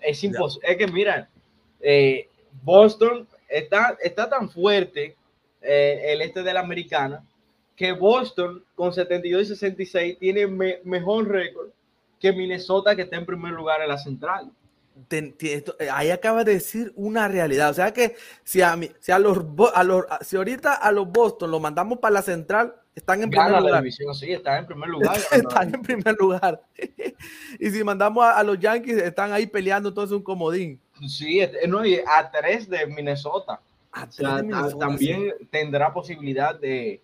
Es imposible, es que mira, eh, Boston está, está tan fuerte eh, el este de la americana que Boston con 72 y 66 tiene mejor récord que Minnesota que está en primer lugar en la central.
Eh, ahí acaba de decir una realidad. O sea que si a, si a los, a los si ahorita a los Boston lo mandamos para la central, están en primer lugar.
sí, están en primer lugar. <laughs>
están en primer lugar. <laughs> y si mandamos a, los Yankees, están ahí peleando entonces un comodín.
Sí, no, a tres de Minnesota. También tendrá posibilidad de,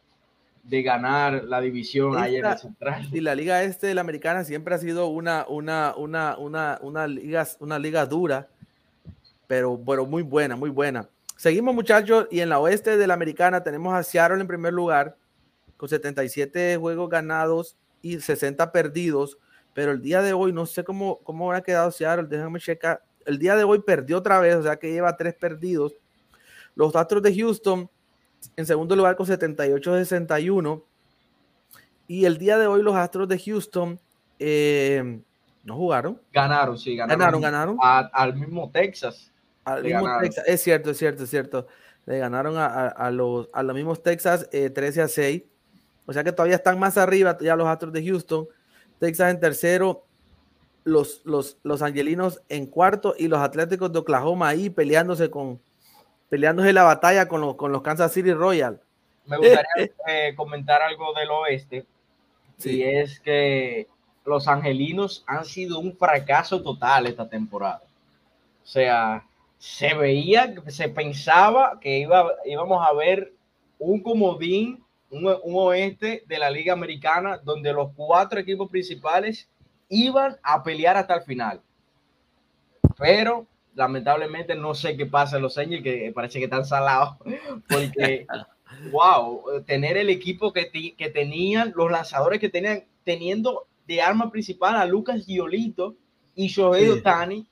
de ganar la división en el central.
Y la liga este de la americana siempre ha sido una, una, una, una, una, liga, una liga dura, pero, pero muy buena, muy buena. Seguimos muchachos y en la oeste de la americana tenemos a Seattle en primer lugar con 77 juegos ganados y 60 perdidos, pero el día de hoy no sé cómo, cómo habrá quedado Seattle, déjame checar. El día de hoy perdió otra vez, o sea que lleva tres perdidos. Los Astros de Houston en segundo lugar con 78-61. Y el día de hoy los Astros de Houston eh, no jugaron.
Ganaron, sí,
ganaron. Ganaron,
al mismo Texas.
Al mismo Texas. Es cierto, es cierto, es cierto. Le ganaron a, los, a los mismos Texas 13 a 6. O sea que todavía están más arriba ya los Astros de Houston. Texas en tercero, los, los, los angelinos en cuarto y los atléticos de Oklahoma ahí peleándose con peleándose la batalla con los, con los Kansas City Royal.
Me gustaría <laughs> eh, comentar algo del oeste. Sí. Y es que los angelinos han sido un fracaso total esta temporada. O sea, se veía, se pensaba que iba, íbamos a ver un comodín, un, un oeste de la Liga Americana donde los cuatro equipos principales iban a pelear hasta el final. Pero lamentablemente no sé qué pasa en los años que parece que están salados, <laughs> porque, wow, tener el equipo que, que tenían, los lanzadores que tenían, teniendo de arma principal a Lucas Giolito y Shohei Otani,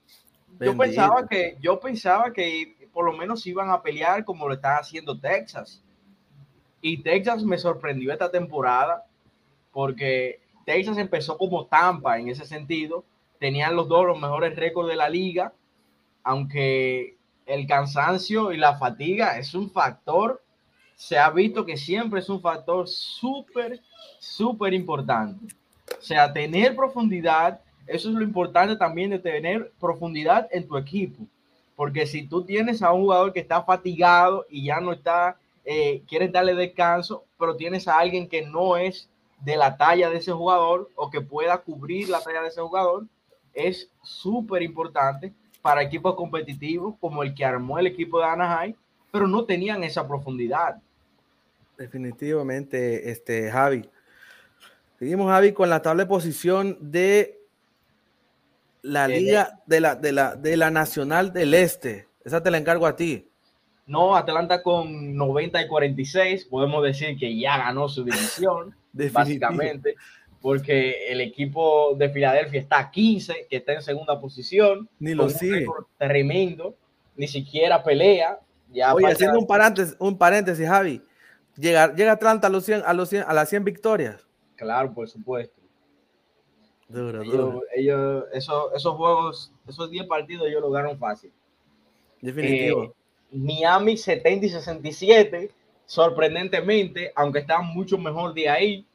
yo pensaba que, yo pensaba que por lo menos iban a pelear como lo está haciendo Texas. Y Texas me sorprendió esta temporada porque Texas empezó como Tampa en ese sentido. Tenían los dos los mejores récords de la liga, aunque el cansancio y la fatiga es un factor, se ha visto que siempre es un factor súper, súper importante. O sea, tener profundidad, eso es lo importante también de tener profundidad en tu equipo. Porque si tú tienes a un jugador que está fatigado y ya no está, eh, quieres darle descanso, pero tienes a alguien que no es de la talla de ese jugador o que pueda cubrir la talla de ese jugador es súper importante para equipos competitivos como el que armó el equipo de Anaheim, pero no tenían esa profundidad.
Definitivamente, este Javi. Seguimos, Javi, con la tabla de posición de la liga de la, de la, de la Nacional del Este. Esa te la encargo a ti.
No, Atlanta con 90 y 46, podemos decir que ya ganó su división. <laughs> básicamente, porque el equipo de Filadelfia está a 15, que está en segunda posición.
Ni lo sigue.
Tremendo, ni siquiera pelea.
Ya Oye, haciendo un paréntesis, un paréntesis, Javi. Llega, llega Atlanta a, los 100, a, los 100, a las 100 victorias.
Claro, por supuesto. ellos, esos, juegos, esos 10 partidos, ellos lo ganaron fácil.
Definitivo. Eh,
Miami 70 y 67 sorprendentemente, aunque está mucho mejor de ahí,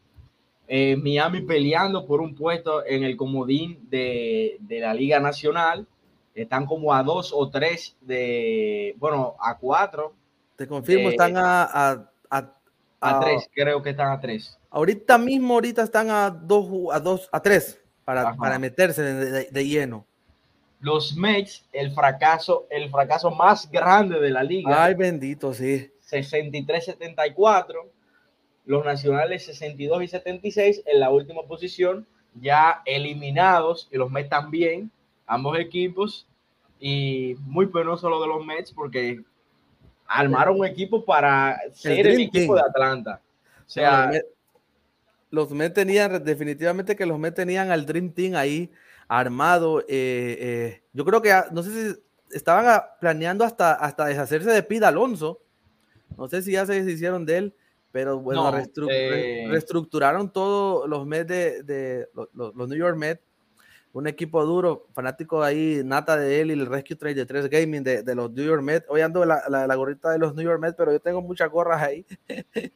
eh, Miami peleando por un puesto en el comodín de, la Liga Nacional. Están como a dos o tres de, bueno, a cuatro.
Te confirmo, están a,
a, tres, creo que están a tres.
Ahorita mismo, ahorita están a dos, a dos, a tres para, para meterse de, lleno.
Los Mets, el fracaso, el fracaso más grande de la liga.
Ay, bendito, sí.
63-74, los nacionales 62 y 76 en la última posición, ya eliminados, y los Mets también, ambos equipos, y muy penoso lo de los Mets porque armaron un equipo para ser el, equipo de Atlanta. O sea,
los Mets tenían, definitivamente que los Mets tenían al Dream Team ahí armado. Eh, eh, yo creo que, no sé si estaban planeando hasta, hasta deshacerse de Pida Alonso no sé si ya se hicieron de él, pero bueno, eh, reestructuraron todos los Mets de, los, New York Mets. Un equipo duro, fanático ahí, nata de él y el Rescue Trade de 3 Gaming de, los New York Mets. Hoy ando la, la, gorrita de los New York Mets, pero yo tengo muchas gorras ahí. <laughs>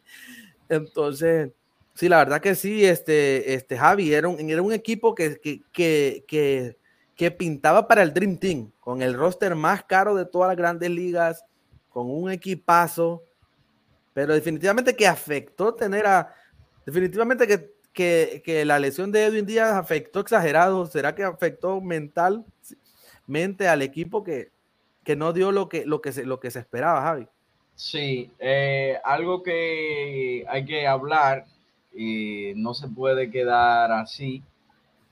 Entonces, sí, la verdad que sí, este, este Javi era un, era un equipo que, que, que, que pintaba para el Dream Team, con el roster más caro de todas las grandes ligas, con un equipazo, pero definitivamente que afectó tener a, definitivamente que, que, que la lesión de Edwin Díaz afectó exagerado, ¿será que afectó mentalmente al equipo que, que no dio lo que, lo, que se, lo que se esperaba, Javi?
Sí, eh, algo que hay que hablar y no se puede quedar así,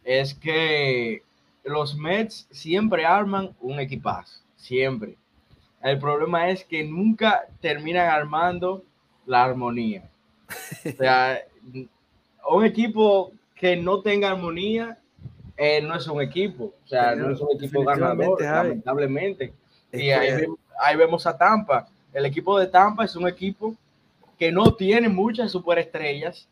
es que los Mets siempre arman un equipazo, siempre. El problema es que nunca terminan armando la armonía. O sea, un equipo que no tenga armonía eh, no es un equipo. O sea, no es un equipo ganador, lamentablemente. Y ahí, ahí vemos a Tampa. El equipo de Tampa es un equipo que no tiene muchas superestrellas,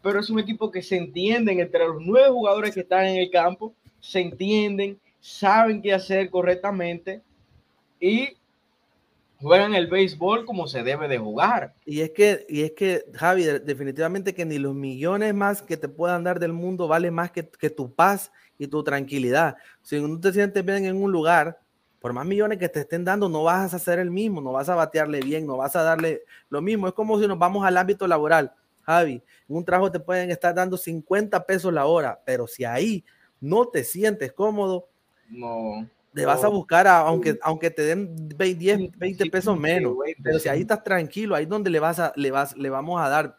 pero es un equipo que se entienden entre los nueve jugadores que están en el campo, se entienden, saben qué hacer correctamente y juegan el béisbol como se debe de jugar.
Y es que, y es que Javi, definitivamente que ni los millones más que te puedan dar del mundo vale más que, que tu paz y tu tranquilidad. Si no te sientes bien en un lugar, por más millones que te estén dando, no vas a hacer el mismo, no vas a batearle bien, no vas a darle lo mismo. Es como si nos vamos al ámbito laboral. Javi, en un trabajo te pueden estar dando 50 pesos la hora, pero si ahí no te sientes cómodo,
no.
Te vas a buscar, aunque, aunque te den 10, 20 pesos menos, pero si ahí estás tranquilo, ahí es donde le, vas a, le, vas, le vamos a dar,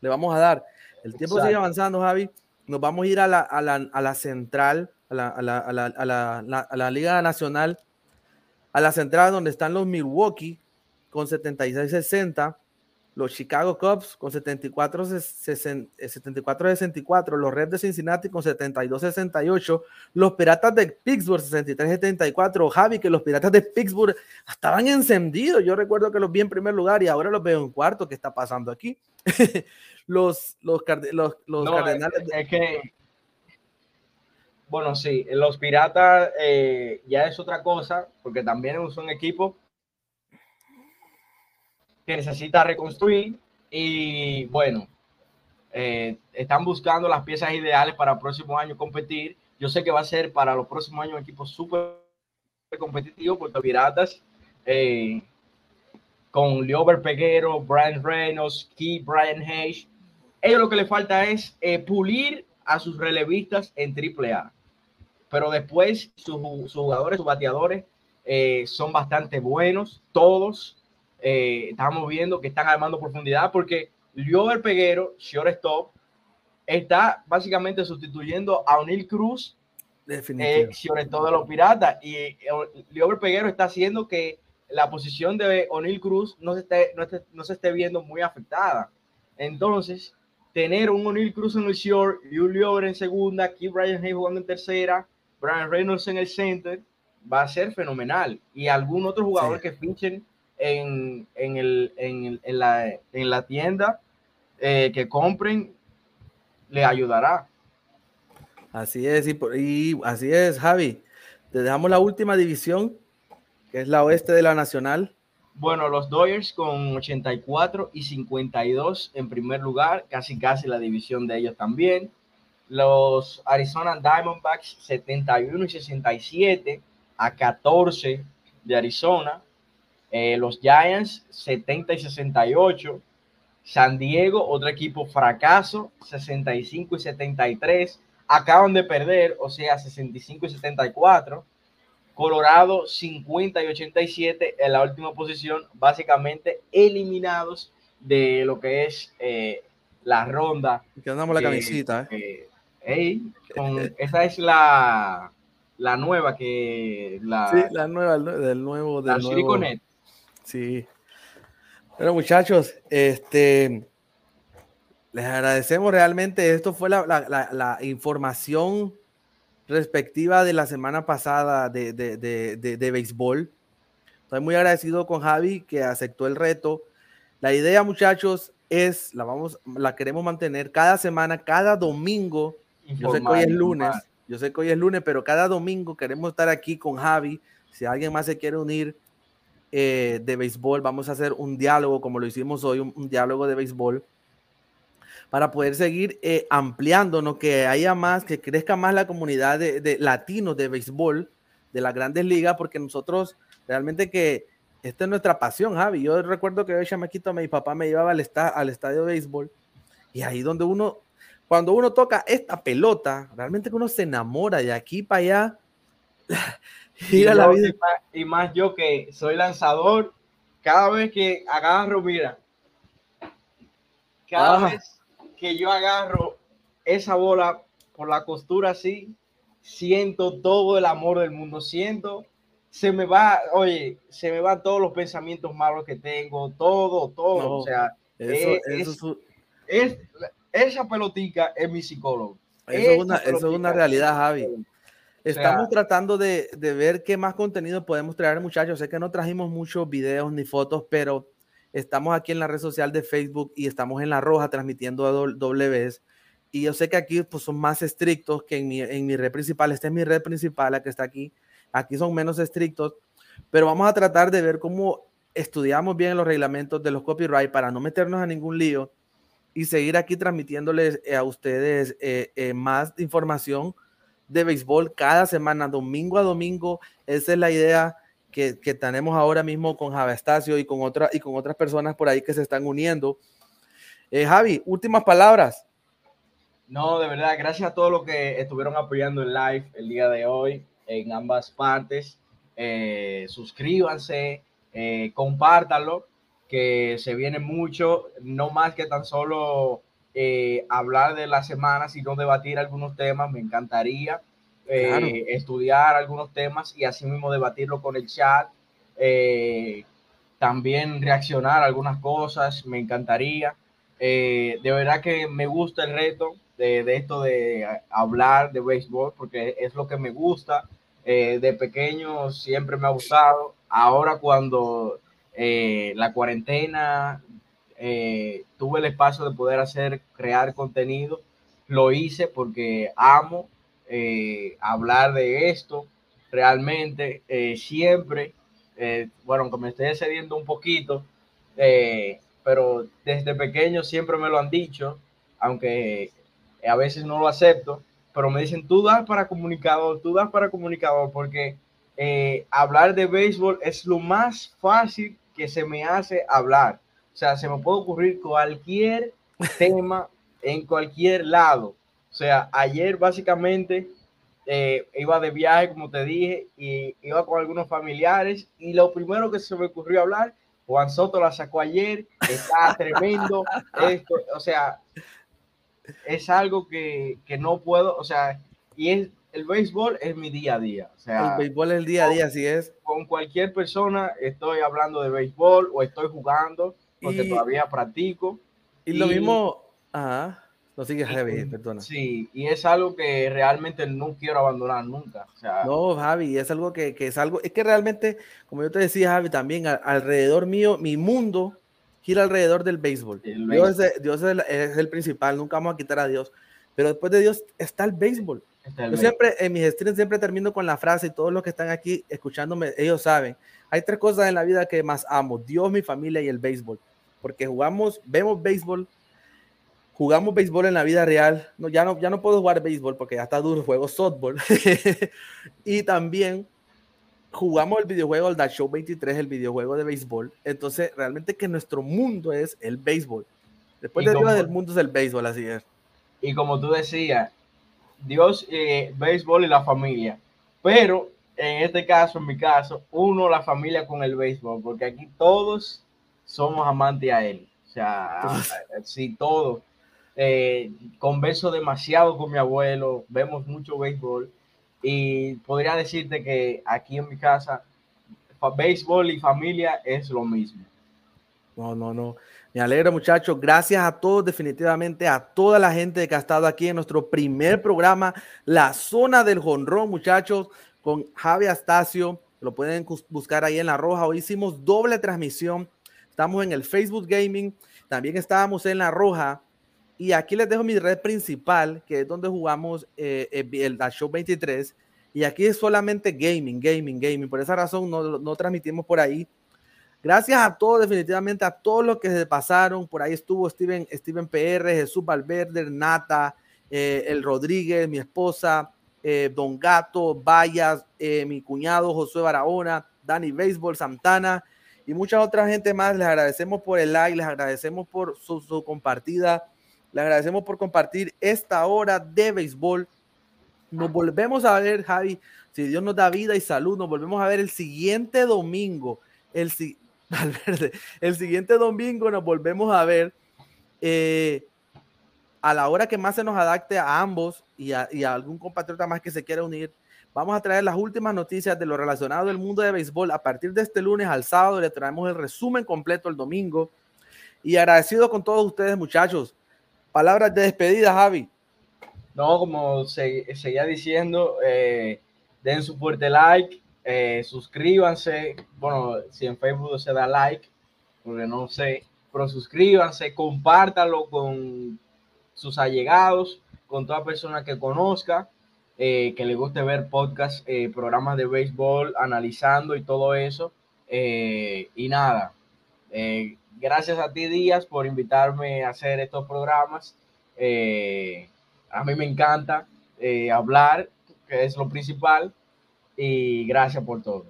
le vamos a dar. El tiempo sigue avanzando, Javi. Nos vamos a ir a la, a la, a la central, a la, a, la, a, la, a la Liga Nacional, a la central donde están los Milwaukee con 76-60 los Chicago Cubs con 74, 64, los Reds de Cincinnati con 72-68, los Piratas de Pittsburgh 63-74, Javi, que los Piratas de Pittsburgh estaban encendidos, yo recuerdo que los vi en primer lugar y ahora los veo en cuarto, ¿qué está pasando aquí? <laughs> los los, los, los Cardenales...
Es, que, bueno, sí, los Piratas eh, ya es otra cosa, porque también es un equipo que necesita reconstruir y bueno, eh, están buscando las piezas ideales para el próximo año competir. Yo sé que va a ser para los próximos años un equipo súper competitivo porque Piratas eh, con Liober Peguero, Brian Reynolds, Key, Brian Hayes, ellos lo que le falta es eh, pulir a sus relevistas en AAA. Pero después sus, jugadores, sus bateadores son bastante buenos, todos eh, estamos viendo que están armando profundidad porque Liober Peguero, shortstop, está básicamente sustituyendo a O'Neill Cruz, eh, shortstop de los Piratas. Y eh, Liober Peguero está haciendo que la posición de O'Neill Cruz no se, esté, no, se esté viendo muy afectada. Entonces, tener un O'Neill Cruz en el short y un Liober en segunda, aquí Brian Hay jugando en tercera, Brian Reynolds en el center, va a ser fenomenal. Y algún otro jugador que fichen en, en, el, en, en, la, en la, tienda eh, que compren, le ayudará.
Así es, y, y, así es, Javi. Te dejamos la última división, que es la oeste de la Nacional.
Bueno, los Dodgers con 84 y 52 en primer lugar, casi casi la división de ellos también. Los Arizona Diamondbacks 71 y 67 a 14 de Arizona. Eh, los Giants 70 y 68. San Diego, otro equipo fracaso, 65 y 73. Acaban de perder, o sea, 65 y 74. Colorado 50 y 87 en la última posición, básicamente eliminados de lo que es eh, la ronda.
Que andamos la camisita,
¿eh? esa es la, la nueva que la,
sí, la nueva del nuevo del nuevo. Sí. Bueno, muchachos, este, les agradecemos realmente. Esto fue la, información respectiva de la semana pasada de, de, béisbol. Estoy muy agradecido con Javi que aceptó el reto. La idea, muchachos, es, la vamos, la queremos mantener cada semana, cada domingo. yo sé que hoy es lunes, yo sé que hoy es lunes, pero cada domingo queremos estar aquí con Javi. Si alguien más se quiere unir, eh, de béisbol, vamos a hacer un diálogo como lo hicimos hoy, un, diálogo de béisbol, para poder seguir eh, ampliándonos, que haya más, que crezca más la comunidad de, latinos de béisbol de las grandes ligas, porque nosotros realmente que esta es nuestra pasión, Javi. Yo recuerdo que yo chamaquito, mi papá me llevaba al, al estadio de béisbol y ahí donde uno, cuando uno toca esta pelota, realmente que uno se enamora de aquí para allá.
Y, la vida. Y, más, yo que soy lanzador, cada vez que agarro, mira, cada vez que yo agarro esa bola por la costura así, siento todo el amor del mundo, siento, se me va, oye, se me van todos los pensamientos malos que tengo, todo, todo, o sea, es, esa pelotica es mi psicólogo.
Eso, es una, eso es una realidad, Javi. Estamos tratando de, ver qué más contenido podemos traer, muchachos. Sé que no trajimos muchos videos ni fotos, pero Estamos aquí en la red social de Facebook y estamos en La Roja transmitiendo a W. Y yo sé que aquí pues, son más estrictos que en mi, en mi red principal. Esta es mi red principal, la que está aquí. Aquí son menos estrictos, pero vamos a tratar de ver cómo estudiamos bien los reglamentos de los copyright para no meternos a ningún lío y seguir aquí transmitiéndoles eh, a ustedes eh, eh, más información de béisbol cada semana, domingo a domingo. Esa es la idea que, que tenemos ahora mismo con Javi Estacio y con, otra, y con otras personas por ahí que se están uniendo. Javi, últimas palabras.
No, de verdad, gracias a todos los que estuvieron apoyando el live el día de hoy en ambas partes. Eh, suscríbanse, eh, compártanlo, que se viene mucho, no más que tan solo eh, hablar de la semana, sino debatir algunos temas. Me encantaría eh, estudiar algunos temas y así mismo debatirlo con el chat. también reaccionar a algunas cosas, me encantaría. de verdad que me gusta el reto de, de, esto de hablar de béisbol porque es lo que me gusta. Eh, de pequeño siempre me ha gustado. Ahora cuando eh, la cuarentena eh, tuve el espacio de poder hacer, crear contenido, lo hice porque amo hablar de esto realmente siempre. bueno, aunque me estoy excediendo un poquito, pero desde pequeño siempre me lo han dicho, aunque a veces no lo acepto pero me dicen, tú das para comunicador, tú das para comunicador, porque eh, hablar de béisbol es lo más fácil que se me hace hablar. O sea, se me puede ocurrir cualquier tema en cualquier lado. O sea, ayer básicamente eh, iba de viaje, como te dije, y iba con algunos familiares, y lo primero que se me ocurrió hablar, Juan Soto la sacó ayer, está <laughs> tremendo, esto, o sea, es algo que, que, no puedo, o sea, y es, el béisbol es mi día a día. O sea,
el béisbol es el día a día, así es.
Con cualquier persona estoy hablando de béisbol o estoy jugando porque todavía practico.
Y, lo mismo, ajá. No sigues Javi, perdona.
Sí, y es algo que realmente no quiero abandonar nunca. O sea,
no, Javi, es algo que, que, es algo, es que realmente, como yo te decía, Javi, también alrededor mío, mi mundo gira alrededor del béisbol. Dios, es, el principal, nunca vamos a quitar a Dios. Pero después de Dios está el béisbol. Yo siempre, en mis streams, siempre termino con la frase y todos los que están aquí escuchándome, ellos saben. Hay tres cosas en la vida que más amo: Dios, mi familia y el béisbol. Porque jugamos, vemos béisbol, jugamos béisbol en la vida real. No, ya, no, ya no puedo jugar béisbol porque ya está duro, <laughs> juego softball. <laughs> y también jugamos el videojuego, el Dash Show 23, el videojuego de béisbol. Entonces, realmente que nuestro mundo es el béisbol. Después de Dios, el mundo es el béisbol, así es.
Y como tú decías, Dios, eh, béisbol y la familia. Pero en este caso, en mi caso, uno la familia con el béisbol, porque aquí todos somos amantes a él. O sea, sí, todos. Eh, converso demasiado con mi abuelo, vemos mucho béisbol y podría decirte que aquí en mi casa, béisbol y familia es lo mismo.
No, no, no. Me alegro, muchachos. Gracias a todos, definitivamente, a toda la gente que ha estado aquí en nuestro primer programa, La Zona del Jonrón, muchachos, con Javi Astacio. Lo pueden buscar ahí en La Roja. Hoy hicimos doble transmisión. Estamos en el Facebook Gaming. También estábamos en La Roja y aquí les dejo mi red principal, que es donde jugamos eh, eh el Show 23. Y aquí es solamente gaming, gaming, gaming. Por esa razón no, no transmitimos por ahí. Gracias a todos, definitivamente a todos los que se pasaron. Por ahí estuvo Steven, Steven PR, Jesús Valverde, Nata, eh, el Rodríguez, mi esposa, eh, Don Gato, Vallas, mi cuñado Josué Barahona, Dani Béisbol, Santana y mucha otra gente más. Les agradecemos por el like, les agradecemos por su, su compartida le agradecemos por compartir esta hora de béisbol. Nos volvemos a ver, Javi, si Dios nos da vida y salud, nos volvemos a ver el siguiente domingo. El, <laughs> el siguiente domingo nos volvemos a ver eh, a la hora que más se nos adapte a ambos y a, y a algún compatriota más que se quiera unir. Vamos a traer las últimas noticias de lo relacionado al mundo de béisbol. A partir de este lunes al sábado le traemos el resumen completo el domingo. Y agradecido con todos ustedes, muchachos. Palabras de despedida, Javi.
No, como se, seguía diciendo, eh, den su fuerte like, eh, suscríbanse. Bueno, si en Facebook se da like, porque no sé, pero suscríbanse, compártanlo con sus allegados, con toda persona que conozca, eh, que le guste ver podcast, eh, programas de béisbol, analizando y todo eso. Eh, y nada, gracias a ti Díaz por invitarme a hacer estos programas. a mí me encanta hablar, que es lo principal, y gracias por todo.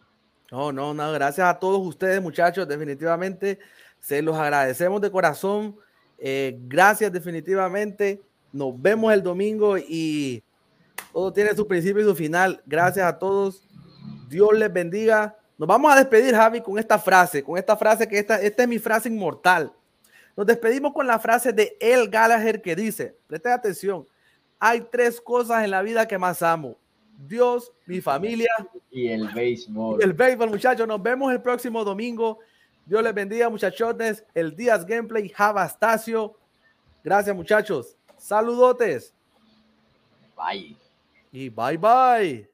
No, no, no, gracias a todos ustedes muchachos, definitivamente se los agradecemos de corazón. gracias definitivamente. Nos vemos el domingo y todo tiene su principio y su final. Gracias a todos. Dios les bendiga. Nos vamos a despedir, Javi, con esta frase, con esta frase que esta, esta es mi frase inmortal. Nos despedimos con la frase de El Gallagher que dice, presten atención, hay tres cosas en la vida que más amo. Dios, mi familia
y el béisbol.
el béisbol, muchachos. Nos vemos el próximo domingo. Dios les bendiga, muchachones. El Díaz Gameplay, Javastacio. Gracias, muchachos. Saludotes.
Bye.
Y bye bye.